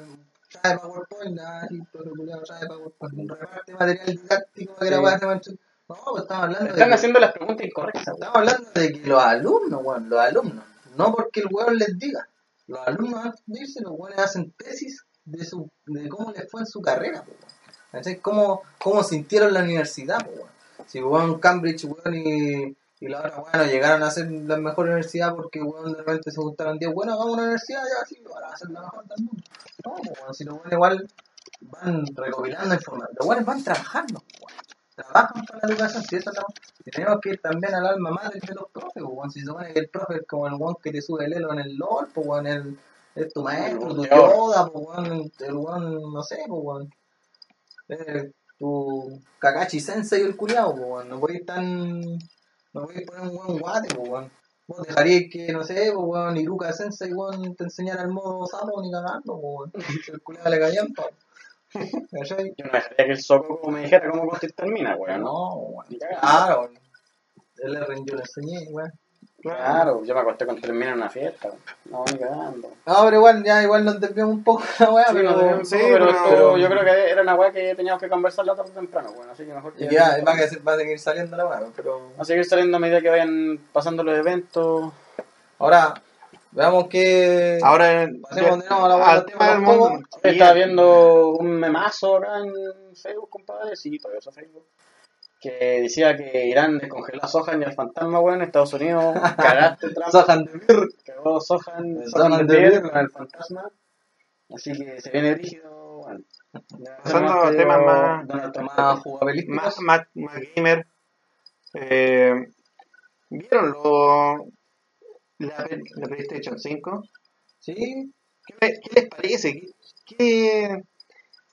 trae PowerPoint, ah, sí, el profe trae PowerPoint, reparte material didáctico para que la. No, pues estamos hablando Están de. haciendo las preguntas incorrectas. Estamos hablando de que los alumnos, weón, los alumnos, no porque el weón les diga, los alumnos antes de irse, los weones hacen tesis de su, de cómo les fue en su carrera, weón. ¿Cómo, cómo sintieron la universidad, po, weón. Si weón Cambridge, weón, y, y la otra weón no llegaron a ser la mejor universidad porque weón de repente se gustaron 10, bueno, hagamos una universidad ya, sí, ahora va a la mejor del mundo. No, weón, si los weones igual van recopilando información. Los van trabajando, weón. Trabajan para la educación, si eso y tenemos que ir también al alma madre de los profes, weón. Si se supone que el profe es como el weón que te sube el elo en el LOL, pues weón, el, es tu maestro, tu Yoda, el weón, no sé, pues weón. Es tu Kakashi Sensei el culiao, weón. No podéis tan. No podéis poner un weón guate, pues weón. Vos dejaríais que, no sé, pues weón, Iruka Sensei, weón, te enseñara el modo Sapo ni cagando, pues weón. El culiao le caían. ¿Cachai? Yo no dejaría que el Soco me dijera cómo Ghost termina, weón. ¿no? Weón. Claro, el R yo le enseñé, weón. Claro, yo me acosté con termina en una fiesta. No, ni cagando. No, pero igual, ya igual nos desviamos un poco la weá, Sí, pero. no, sí, sí, pero, pero- esto yo creo que era una weá que teníamos que conversarla tarde o temprano, bueno, así que mejor Y ya, va a, va a seguir saliendo la weá, pero. Va a seguir saliendo a medida que vayan pasando los eventos. Ahora, veamos que. Ahora, Pasemos de nuevo a la al tema de del mundo. estaba viendo un memazo acá en Facebook, compadre, sí, todavía uso Facebook, que decía que Irán descongeló a Sohan y al fantasma, weón, en Estados Unidos, cagaste Trump, Sohan de Mir. cagó Sohan, El Sohan Sohan de de Pierre Mir. con el fantasma, así que se viene rígido. Ya, Pasando a que temas más- Donald Trump Más jugabilistas. más, más, más gamer. Eh, ¿Vieron lo, la, la PlayStation 5? Sí. ¿Qué, le- qué les parece? ¿Qué, qué-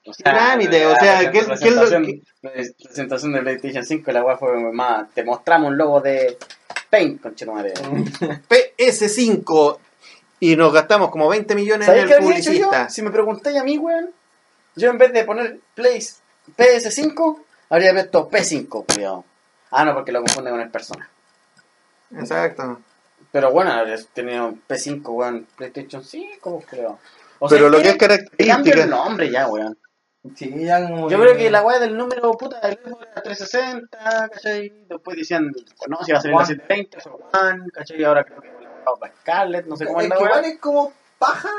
O trámite, o sea, ¿qué- presentación- qué es lo que- La presentación de PlayStation 5, la weá fue más. Te mostramos un logo de Paint, conchetumare. PS5 y nos gastamos como 20 millones en ¿Sabéis el qué habría hecho yo? publicista. Si me preguntáis a mí, weón, yo en vez de poner Place, PS5, habría puesto P5, cuidado. Ah, no, porque lo confunde con el persona. Exacto. Pero bueno, habría tenido P5, weón, PlayStation 5, creo. O Pero lo que es quieren- Cambio el característica. nombre ya, weón. Sí, ya como. Yo creo que la weá del número puta del era 360, ¿cachai? Después decían, no, si va a salir la One. 720, o One, ¿cachai? Y ahora creo que la Scarlett, no sé cómo es es la que weá. es como paja.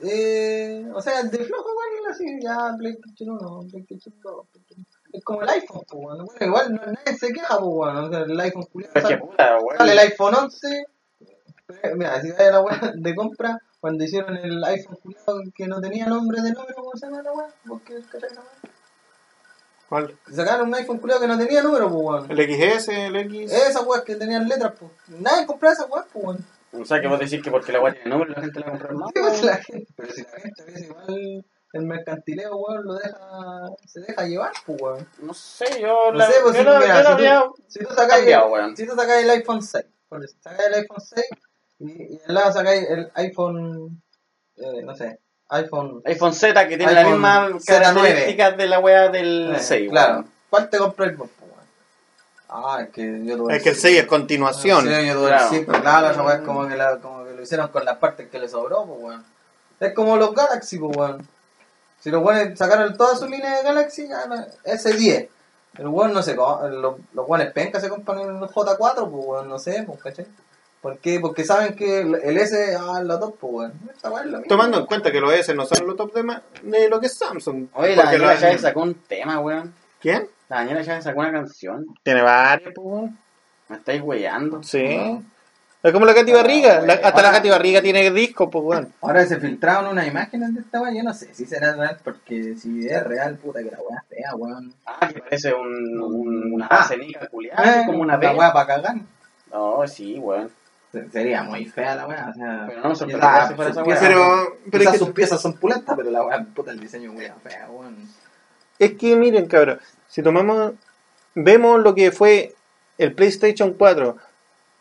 Eh, o sea, de flojo igual así, ya PlayStation 1, PlayStation 2. PlayStation- Es como el iPhone, pues, bueno. Igual no, nadie se queja, pues, bueno. O sea, el iPhone culiado es que sale, sale el iPhone 11. eh, Mira, si vaya la weá de compra, cuando hicieron el iPhone que no tenía nombre de número, ¿cómo se llama la weá? ¿Vos qué cachai? ¿Cuál? Sacaron un iPhone culiado que no tenía número, pues, bueno. El XS, el X. Esas weas que tenían letras, pues. Nadie compraba esas weas, pues, bueno. O sea, que vos decís que porque la weá tiene nombre la gente la compra más. Sí, pues, la gente, pero si la gente a veces igual el mercantileo, weón, lo deja, se deja llevar, pues, weón. No sé, yo No la, sé, pues, yo si, la- mira, yo si, tú, si tú sacáis cambiado, el, weón. si tú sacáis el iPhone 6, por eso, el iPhone 6 y, y al lado sacáis el iPhone, eh, no sé, iPhone iPhone Z que tiene las iPhone mismas Z9. características de la weá del eh, 6, Claro, weón. ¿cuál te compras vos, pues, weón? Ah, es que yo tuve Es que el 6 es continuación. Sí, yo tuve Claro. el 5, claro, esa weá es como que, la, como que lo hicieron con las partes que le sobró, pues, weón. Es como los Galaxy, pues, weón. Si los weones sacaron toda su línea de Galaxy, ya no- S10. El weón no se co- los, los weones penca se compran el J4, pues, weón, no sé, pues, ¿cachai? ¿Por qué? Porque saben que el S, ah, es la top, pues, weón. Lo mismo. Tomando en cuenta que los S no son los top de, de lo que es Samsung. Oye, la los- Chávez sacó un tema, weón. ¿Quién? La Daniela Chávez sacó una canción. Tiene varios, pues. weón. Me estáis weyando. Sí. Es como la Katy Barriga. La- hasta la Katy Barriga tiene disco, pues, weón. Ahora se filtraron unas imágenes de esta weá, yo no sé si será real, porque si es real, puta que la weá es fea, weón. Ah, que parece un, un- una Ah. cenica culiada, Eh, como una la pega. weá para cagar. No, sí, weón. Se- Sería muy fea la weá, o sea. Pero no me sorprendería si fuera sus esa piezas- weá. Pero, pero quizás es, que, sus piezas son pulentas, pero la weá, puta, el diseño es muy fea, weón. es que miren, cabrón. Si tomamos. Vemos lo que fue el PlayStation 4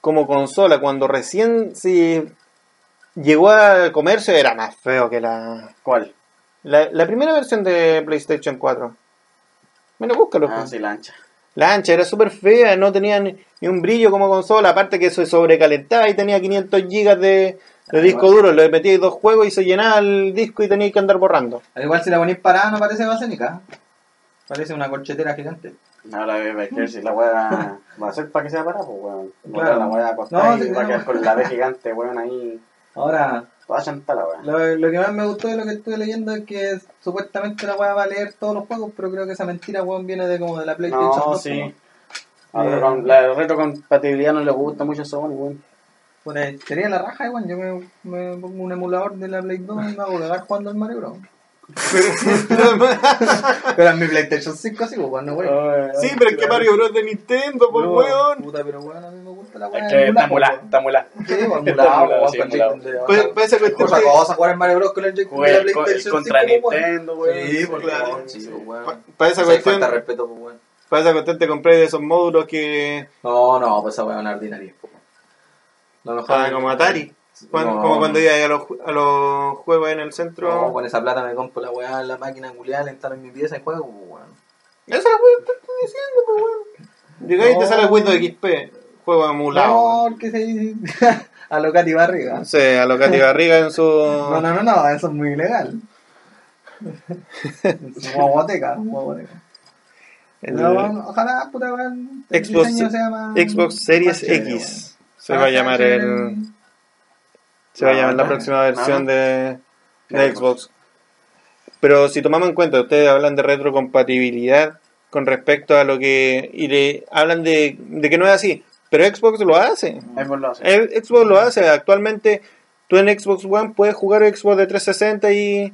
como consola cuando recién se llegó al comercio, era más feo que la. ¿Cuál? La, la primera versión de PlayStation 4. Bueno, búscalo. Ah, pues. sí, la ancha. La ancha era súper fea, no tenía ni, ni un brillo como consola, aparte que se sobrecalentaba y tenía 500 gigas de, de disco igual. duro, le metíais dos juegos y se llenaba el disco y teníais que andar borrando. Al igual si la ponéis parada no parece basénica. Parece una corchetera gigante. Ahora hay que ver si la weá va a ser para que sea parada, pues weón. Claro. La weá acostada No, y sí, va a no. quedar con la B gigante, weón, ahí. Ahora, Weá. lo, lo que más me gustó de lo que estuve leyendo es que supuestamente la weá va a leer todos los juegos, pero creo que esa mentira, weón, viene de como de la PlayStation No, 2, sí. weón. Ahora Eh. con la retrocompatibilidad no le gusta mucho a Sony, weón. Bueno, sería la raja, weón. Yo me, me pongo un emulador de la Play 2 y me hago cagar jugando al Mario Bros. Pero en mi PlayStation 5 sí, pues, bueno, güey. sí, pero es que Mario Bros de Nintendo, pues No, weón. Puta, pero weón, a mí me la weá. Que está. Sí, pues, Está emulado, emulado, weón, sí, con emulado. Joy-Con de- Pues, pues esa cuestión Otra que- cosa, jugar en Mario Bros con el Joy-Con de la Juega con- PlayStation contra 5, pues, Nintendo, weón. Sí, por Claro. pues, para esa Sí, cuestión, falta de respeto, pues, weón. para esa cuestión te compré de esos módulos que No, no, pues esa weá es una ordinaria, pues, weón. Lo ah, como Atari, Cuando- No. como cuando iba a los, ju- a los juegos en el centro. No, con esa plata me compro la weá en la máquina la instalo en mi pieza y juego, pues, weón. Eso es que te estoy diciendo, pues weón. Llegáis y te No. sale el Windows XP, juego emulado. No, porque se a lo Katy Barriga. No sé, a lo Katy Barriga en su. No, no, no, no, eso es muy ilegal. Es Guaguateca, guaguateca. el bueno, ojalá, puta, weón, Xbox- Xbox Series chévere, X. weón. Se va a llamar el. Se va a No, llamar la no, próxima versión no. de, de De Xbox. Pero si tomamos en cuenta, ustedes hablan de retrocompatibilidad con respecto a lo que. Y le hablan de, de que no es así. Pero Xbox lo hace. Xbox lo hace. El Xbox lo hace. Actualmente, tú en Xbox One puedes jugar Xbox de 360 y.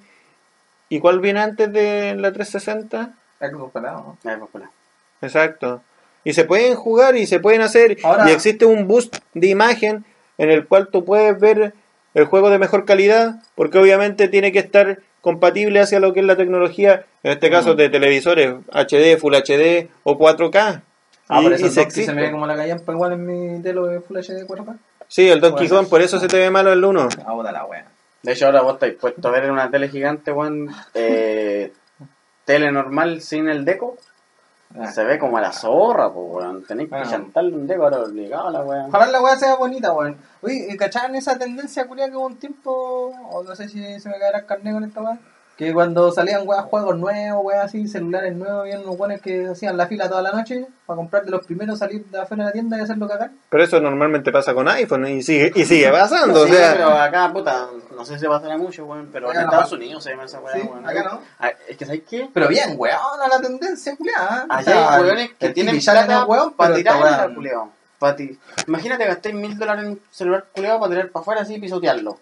¿Y cuál viene antes de la 360? Xbox pelado, ¿no? Xbox. Exacto. Y se pueden jugar y se pueden hacer. Ahora- y existe un boost de imagen en el cual tú puedes ver el juego de mejor calidad, porque obviamente tiene que estar compatible hacia lo que es la tecnología, en este caso de televisores HD, Full HD o 4K. Ah, y, por eso y se me ve como la callampa igual en mi telo de Full HD 4K. Sí, el Donkey Kong, por eso se te ve malo el 1. Ah, puta la wea. De hecho, ahora vos estáis puesto a ver en una tele gigante, weón, eh, tele normal sin el deco. Ah. Se ve como a la zorra, pues, weón. Tenéis que Ah. chantarle un deco ahora obligado a la weón. Ojalá la weá sea bonita, weón. Oye, ¿cachaban esa tendencia culia que hubo un tiempo? O no sé si se me caerá el carnet con esta weá. Que cuando salían weas, juegos nuevos, weas así, celulares nuevos, habían unos weones que hacían la fila toda la noche para comprar de los primeros, salir de afuera de la tienda y hacerlo cagar. Pero eso normalmente pasa con iPhone y sigue, y sigue pasando. Sí, o sea, pero acá, puta, no sé si pasará mucho, weón, pero Acá en no. Estados Unidos se llama esa weá, Sí, weón. acá no. Ah, Es que, ¿sabes qué? Pero bien, weón, a la tendencia culiada. Allá hay weones que tienen plata weón, para tirar el culeado. Imagínate gastáis mil dólares en un celular culeado para tirar para afuera así y pisotearlo.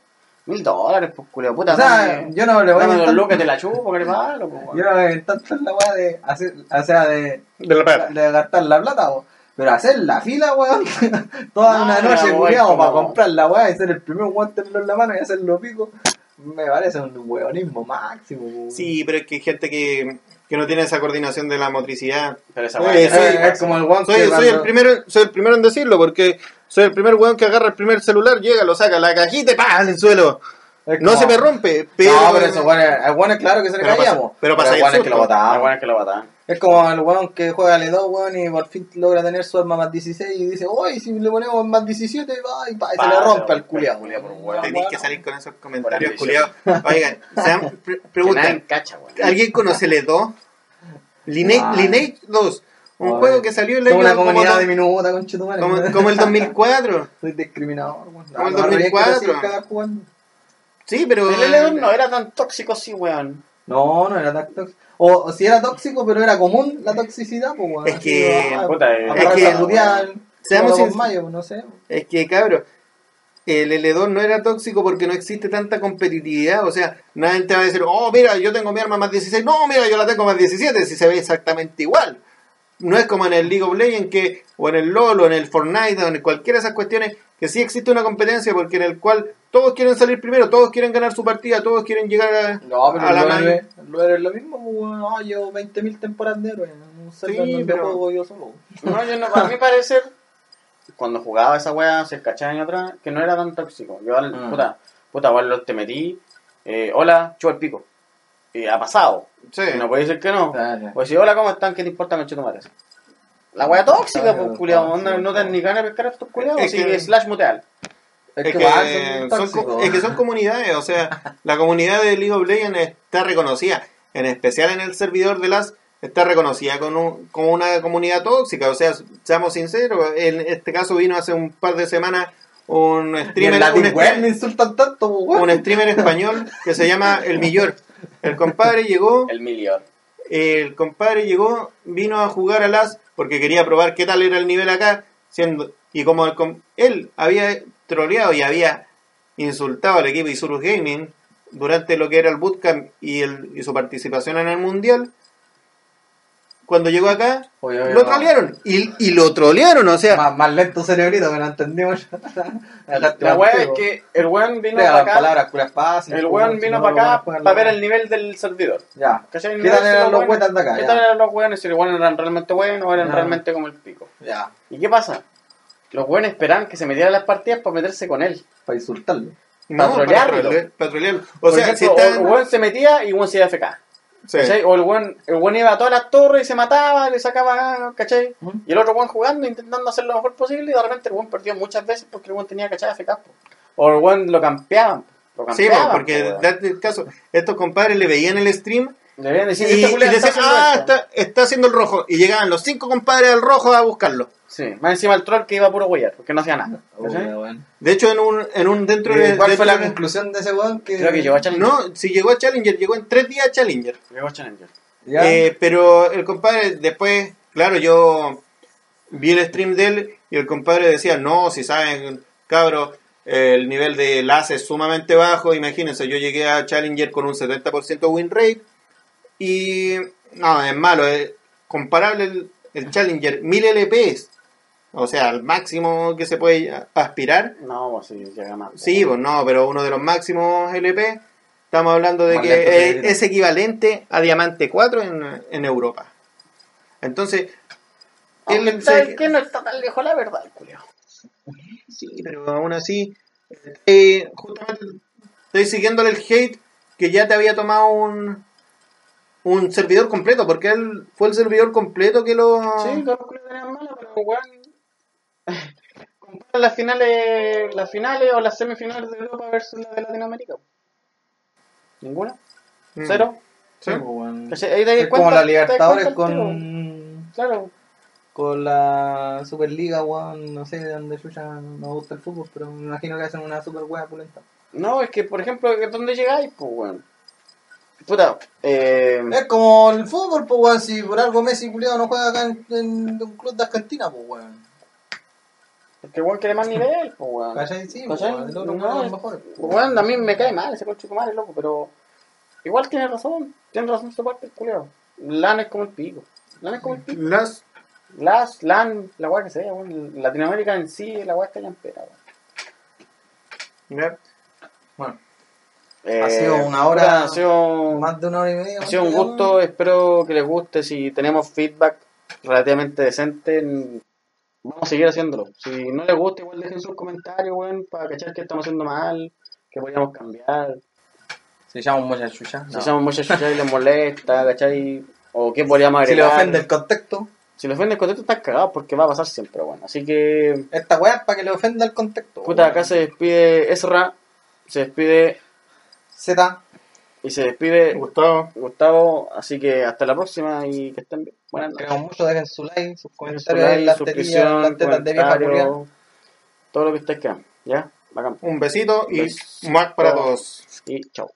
Mil dólares, pues culeado, puta. O sea, dame- yo no le voy a dame los lucas de la chupa, que le palo, pues. Yo no me voy tanto en la weá de hacer, o sea, de, de la pega. de gastar la plata, weón. Pero hacer la fila, weón, toda No, una noche, culiado, como- para comprar la weá y ser el primer weón tenerlo en la mano y hacerlo pico, me parece un weonismo máximo, weón. Sí, pero es que hay gente que, que no tiene esa coordinación de la motricidad. Pero esa soy- es, es como el weón Soy, soy el primero, soy el primero en decirlo, porque soy el primer weón que agarra el primer celular, llega, lo saca, la cajita y ¡pam! en el suelo. es No como- se me rompe, pero... No, pero eso, weón, el weón es claro que se le Pero caía, po. pero pasa el el weón es que lo Ah, botaba. bueno, es que lo matan. Es como el weón que juega al 2 weón, y por fin logra tener su arma más 16 y dice, uy, si le ponemos más 17 va, y, pa, y se le rompe al culiado. Tenéis que salir con esos comentarios, culiados. Oigan, sean, pre- preguntan. ¿alguien conoce el E2? Lineage, Ah. Lineage 2, un Ay. juego que salió el Somos año una como, comunidad do- diminuta, conchetumare. como, como el 2004. Soy discriminador, weón. Como el No, no, no, 2004. quiero seguir cagar jugando. Sí, pero... El L2 no era tan tóxico así, weón. No, no era tan tóxico. O, o si era tóxico, pero era común la toxicidad, pues, weón. Es que, ah, puta, eh, es que- putear, seamos como con mayo, no sé. Es que, cabrón, el L2 no era tóxico porque no existe tanta competitividad. O sea, nadie te va a decir, oh, mira, yo tengo mi arma más 16. No, mira, yo la tengo más 17, si se ve exactamente igual. No es como en el League of Legends que, o en el LoL, o en el Fortnite, o en cualquiera de esas cuestiones, que sí existe una competencia porque en el cual todos quieren salir primero, todos quieren ganar su partida, todos quieren llegar a, No, pero a la el mano. Loer es- el Loer es lo mismo, pues. No, llevo 20.000 temporadas de héroe. Un server Sí, pero- juego yo solo. No, yo no, para mi parecer, cuando jugaba esa weá hace años atrás, que no era tan tóxico. Yo, al- Mm. puta, puta, igual te metí, eh, hola, chupa el pico. Y ha pasado. Sí. Y no puede decir que no. Pues si hola, ¿cómo están? ¿Qué te importa, madre? La weá tóxica, pues, onda, sí, no te dan ni ganas de pescar a estos culiados. Es que- que slash muteal. Es Es que, son, son co- tóxicos. es que son comunidades, o sea, la comunidad de League of Legends está reconocida, en especial en el servidor de las, está reconocida con un- como una comunidad tóxica, o sea, seamos sinceros, en este caso vino hace un par de semanas un streamer, un, web streamer- me insultan tanto, pues, un streamer español que se llama El Millor. El compadre llegó, El millón. el compadre llegó, vino a jugar a las porque quería probar qué tal era el nivel acá, siendo y como el com- él había troleado y había insultado al equipo Isurus Gaming, durante lo que era el bootcamp y, el, y su participación en el mundial, cuando llegó acá, Oye, oye, lo trolearon. Y, y lo trolearon, o sea, Más, más lento cerebrito que no entendimos. La weá es que el weón vino para acá. palabras curas fáciles. El weón vino no, para acá para ver el nivel del servidor. Ya. ¿Qué tal eran los weones- de acá? ¿Qué tal eran los weones? Si los weones eran realmente buenos o eran Ya. realmente como el pico. Ya. ¿Y qué pasa? Los weones esperaban que se metiera a las partidas para meterse con él. Para insultarlo. no, trolearlo. para trole- para trolearlo. O Por sea, ejemplo, si está... el weón se metía y el weón se iba a FK. Sí. ¿cachai? O el weón, el weón iba a todas las torres y se mataba, le sacaba, ¿cachai? Y el otro weón jugando, intentando hacer lo mejor posible y de repente el weón perdió muchas veces porque el weón tenía cachai FK. O el weón lo campeaban. Lo Sí, campeaban, porque po, date el caso, estos compadres le veían el stream Deberían y, decir, y este culiao decían, ah, esto". está, está haciendo el rojo. Y llegaban los cinco compadres al rojo a buscarlo. Sí, más encima el troll que iba a puro huellar, porque no hacía nada. ¿cachai? Oye, weón. De hecho, en un, en un dentro ¿Y de... ¿Cuál fue la de- conclusión de ese weón? Que... Creo que llegó a Challenger. No, si llegó a Challenger, llegó en tres días a Challenger. Llegó a Challenger. Eh, pero el compadre después, claro, yo vi el stream de él y el compadre decía, no, si saben, cabros, el nivel de enlace es sumamente bajo. Imagínense, yo llegué a Challenger con un 70% win rate y no, es malo, es comparable el, el Challenger, 1000 LPs, o sea, al máximo que se puede aspirar. No, pues sí, llega más. Sí, pues no, pero uno de los máximos LP, estamos hablando de Más que es, equivalente a Diamante 4 en, en Europa. Entonces, ¿sabes se- qué? No está tan lejos la verdad, el culiao. Sí, pero aún así, eh, justamente estoy siguiéndole el hate que ya te había tomado un, un servidor completo, porque él fue el servidor completo que lo... Sí, los culiados tenían mala, pero weón. Compara las finales, las finales o las semifinales de Europa versus las de Latinoamérica. ¿Ninguna? Mm. ¿Cero? Sí. Sí, pues, Es como la Libertadores con... Claro. Con la Superliga, weón. No sé de dónde Yuya no me gusta el fútbol, pero me imagino que hacen una super wea pulenta. No, es que, por ejemplo, ¿dónde llegáis? Pues, weón. Puta, eh. Es como el fútbol, pues, weón. Si por algo Messi culiado no juega acá en, en un club de Argentina, pues, weón. Porque weón quiere más nivel, pues, weón. ¿Cachai? Sí, pues, ¿Cachai? weón. El otro No, weón es es- mejor. Weón, a mí me cae mal ese coche madre, loco, pero. Igual tiene razón. Tiene razón su parte, el culiao. LAN es como el pico. LAN es como el pico. Las... LAS, LAN, la weá que sea, weón. Latinoamérica en sí, la weá está ya empera, weón. Bueno, Eh, Ha sido una hora- puta, Ha sido, más de una hora y media. ha sido un gusto, espero que les guste. Si tenemos feedback relativamente decente, vamos a seguir haciéndolo. Si no les gusta, igual dejen sus comentarios, weón, para cachar que estamos haciendo mal, que podríamos cambiar. Se llama mucha chucha. Si No. somos muchas chuchas y les molesta, ¿cachai? O qué podríamos Si le agregar. ofende el contexto, Si le ofende el contexto, estás cagado porque va a pasar siempre, bueno. Así que, esta weá es para que le ofenda el contexto. puta, acá se despide Ezra, se despide Z. y se despide Gustavo. Gustavo. Así que hasta la próxima y que estén bien. Buenas noches. Mucho, dejen su like, sus Su comentarios like, las suscripción, las tetas de vieja todo lo que ustedes quieran. ¿Ya? Bacán. Un besito y Besito. más para todos. Y chao.